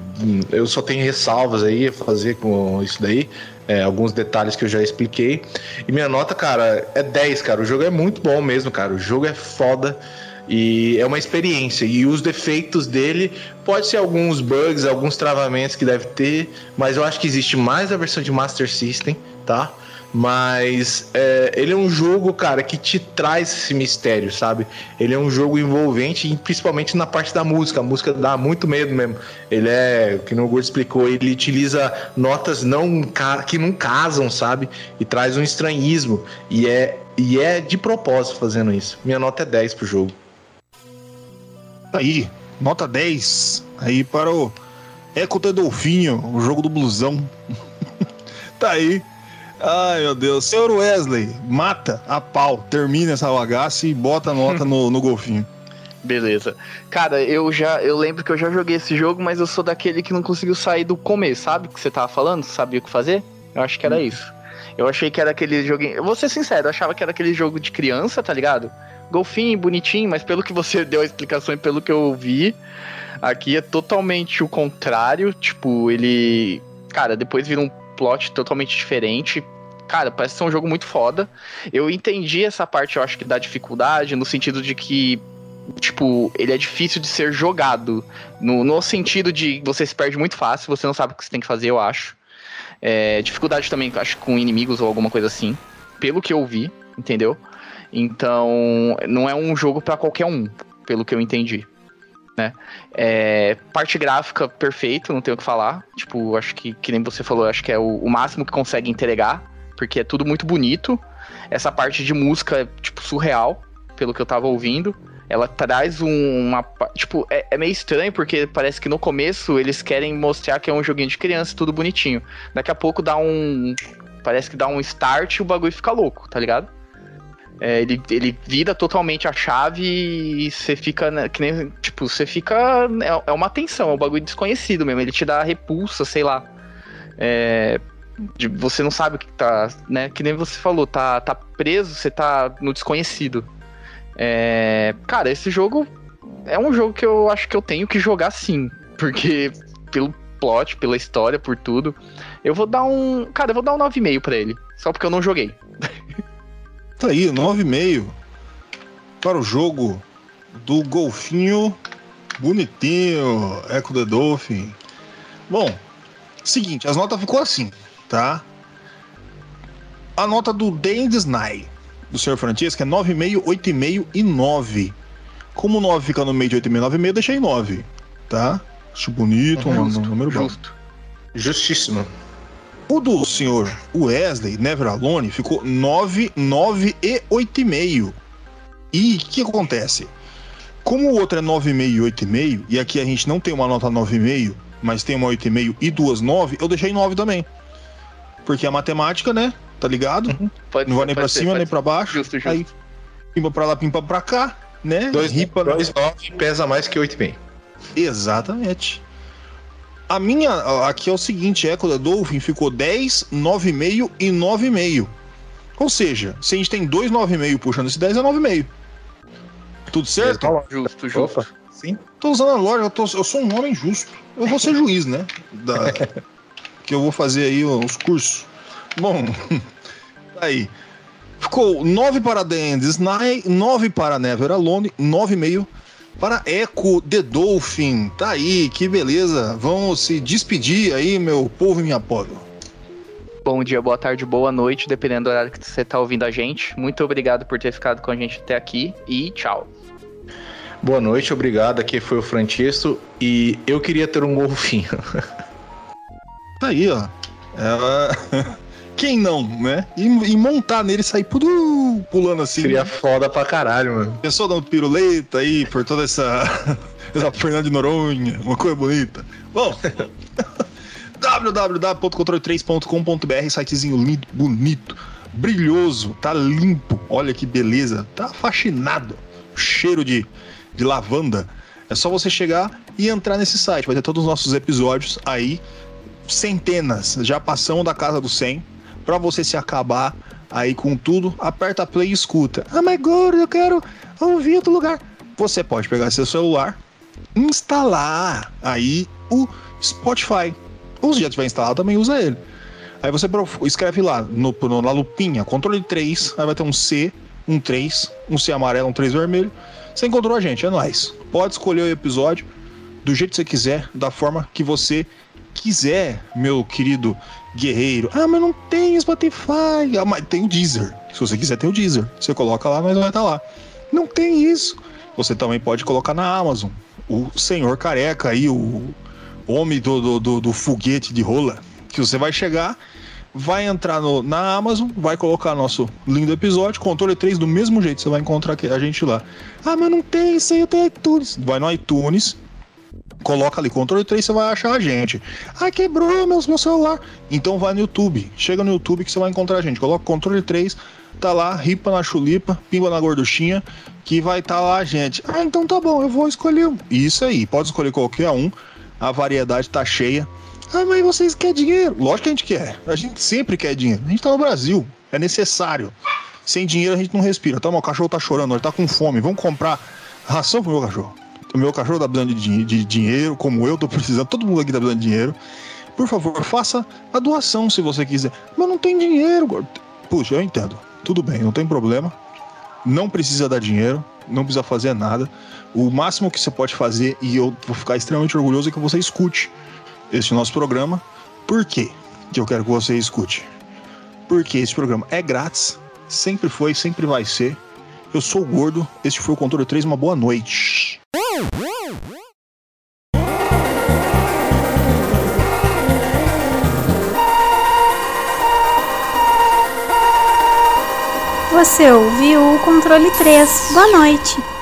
eu só tenho ressalvas aí a fazer com isso daí é, alguns detalhes que eu já expliquei. E minha nota, cara, é 10, cara. O jogo é muito bom mesmo, cara. O jogo é foda. E é uma experiência. E os defeitos dele pode ser alguns bugs, alguns travamentos que deve ter, mas eu acho que existe mais a versão de Master System, tá? Mas é, ele é um jogo, cara, que te traz esse mistério, sabe? Ele é um jogo envolvente, principalmente na parte da música. A música dá muito medo mesmo. Ele é, que o Gordo explicou, ele utiliza notas não que não casam, sabe? E traz um estranhismo. E é, e é de propósito fazendo isso. Minha nota é 10 pro jogo. Aí, nota 10. Aí para o Eco Dolfinho, o jogo do blusão. tá aí. Ai, meu Deus. Senhor Wesley, mata a pau, termina essa bagaça e bota a nota no, no golfinho. Beleza. Cara, eu já eu lembro que eu já joguei esse jogo, mas eu sou daquele que não conseguiu sair do começo, sabe? Que você tava falando, sabia o que fazer? Eu acho que era hum. isso. Eu achei que era aquele joguinho. Eu vou ser sincero, eu achava que era aquele jogo de criança, tá ligado? Golfinho, bonitinho, mas pelo que você deu a explicação e pelo que eu vi, aqui é totalmente o contrário. Tipo, ele. Cara, depois vira um plot totalmente diferente. Cara, parece ser um jogo muito foda. Eu entendi essa parte, eu acho que da dificuldade, no sentido de que tipo, ele é difícil de ser jogado. No, no sentido de você se perde muito fácil, você não sabe o que você tem que fazer, eu acho. É, dificuldade também, acho com inimigos ou alguma coisa assim. Pelo que eu vi, entendeu? Então, não é um jogo para qualquer um, pelo que eu entendi né? É, parte gráfica perfeito, não tenho o que falar. Tipo, acho que, que nem você falou, acho que é o, o, máximo que consegue entregar, porque é tudo muito bonito. Essa parte de música é, tipo, surreal, pelo que eu tava ouvindo. Ela traz um, uma. Tipo, é, é, meio estranho, porque parece que no começo eles querem mostrar que é um joguinho de criança, tudo bonitinho. Daqui a pouco dá um. Parece que dá um start e o bagulho fica louco, tá ligado? É, ele, ele vira totalmente a chave e você fica, né, que nem, tipo, você fica, é, é uma tensão, é um bagulho desconhecido mesmo, ele te dá repulsa, sei lá. É, de, você não sabe o que tá, né, que nem você falou, tá, tá preso, você tá no desconhecido. É, cara, esse jogo é um jogo que eu acho que eu tenho que jogar sim, porque pelo plot, pela história, por tudo, eu vou dar um, cara, eu vou dar um 9,5 para ele, só porque eu não joguei. Tá aí, 9,5 para o jogo do golfinho bonitinho, Echo the Dolphin. Bom, seguinte, as notas ficou assim, tá? A nota do Dane Sny, do Sr. Francesco, é 9,5, 8,5 e 9. Como 9 fica no meio de 8,5 e 9,5, eu deixei 9, tá? Acho bonito, um, um número bom. Justo. Justíssimo. O do senhor Wesley Never Alone ficou 9, 9 e 8,5. E o que acontece? Como o outro é 9,5 e 8,5, e aqui a gente não tem uma nota 9,5, mas tem uma 8,5 e duas 9, eu deixei 9 também. Porque a matemática, né, tá ligado? Uhum. Pode não ser, vai nem pra ser, cima, nem ser. pra baixo. Justo, justo. Aí, pimba pra lá, pimba pra cá, né? Dois, Ripa, dois nove pesa mais que 8,5. Exatamente. A minha aqui é o seguinte, Echo da Dolphin ficou 10, 9,5 e 9,5. Ou seja, se a gente tem dois 9,5 puxando esse 10 é 9,5. Tudo certo? Justo, justo. Opa, sim. Tô usando a lógica, eu, tô- eu sou um homem justo. Eu vou ser juiz, né? Da- que eu vou fazer aí os cursos. Bom, aí. Ficou 9 para The End Sny, 9 para Never Alone, 9,5 para Echo The Dolphin. Tá aí, que beleza. Vamos se despedir aí, meu povo e minha povo. Bom dia, boa tarde, boa noite, dependendo do horário que você tá ouvindo a gente. Muito obrigado por ter ficado com a gente até aqui e tchau. Boa noite, obrigado. Aqui foi o Francesco e eu queria ter um golfinho. Tá aí, ó. É, Quem não, né? E, e montar nele e sair pudu, pulando assim. Seria foda pra caralho, mano. Pessoal dando piruleta aí por toda essa. essa Fernanda de Noronha, uma coisa bonita. Bom. www.controle3.com.br, sitezinho lindo, bonito, brilhoso, tá limpo. Olha que beleza, tá fascinado. Cheiro de, de lavanda. É só você chegar e entrar nesse site. Vai ter todos os nossos episódios aí, centenas. Já passamos da casa do 100. Pra você se acabar aí com tudo, aperta play e escuta. Ah, mas gordo, eu quero ouvir outro lugar. Você pode pegar seu celular, instalar aí o Spotify. Ou se já tiver instalado, também usa ele. Aí você escreve lá, no, no- na lupinha, controle 3, aí vai ter um C, um 3, um C amarelo, um 3 vermelho. Você encontrou a gente, é nóis. Pode escolher o episódio do jeito que você quiser, da forma que você quiser, meu querido guerreiro. Ah, mas não tem Spotify. Ah, mas tem o Deezer. Se você quiser, tem o Deezer. Você coloca lá, mas vai estar lá. Não tem isso. Você também pode colocar na Amazon. O senhor careca aí, o homem do, do, do, do foguete de rola, que você vai chegar, vai entrar no, na Amazon, vai colocar nosso lindo episódio, controle 3 do mesmo jeito, você vai encontrar a gente lá. Ah, mas não tem isso aí, eu tenho iTunes. Vai no iTunes, coloca ali controle 3, você vai achar a gente. Ah, quebrou meu, celular. Então vai no YouTube, chega no YouTube que você vai encontrar a gente. Coloca controle 3, tá lá, ripa na chulipa, pimba na gorduchinha, que vai estar lá a gente. Ah, então tá bom, eu vou escolher um. Isso aí, pode escolher qualquer um. A variedade tá cheia. Ah, mas vocês querem dinheiro? Lógico que a gente quer. A gente sempre quer dinheiro. A gente tá no Brasil. É necessário. Sem dinheiro a gente não respira. Tá, meu cachorro tá chorando, ele tá com fome. Vamos comprar ração pro meu cachorro. O meu cachorro tá precisando de, de dinheiro, como eu tô precisando. Todo mundo aqui tá precisando de dinheiro. Por favor, faça a doação se você quiser. Mas não tem dinheiro, gordo. Puxa, eu entendo. Tudo bem, não tem problema. Não precisa dar dinheiro, não precisa fazer nada. O máximo que você pode fazer, e eu vou ficar extremamente orgulhoso, é que você escute este nosso programa. Por quê que eu quero que você escute? Porque esse programa é grátis, sempre foi, sempre vai ser. Eu sou o Gordo, este foi o Controle 3, uma boa noite. Você ouviu o controle 3. Boa noite.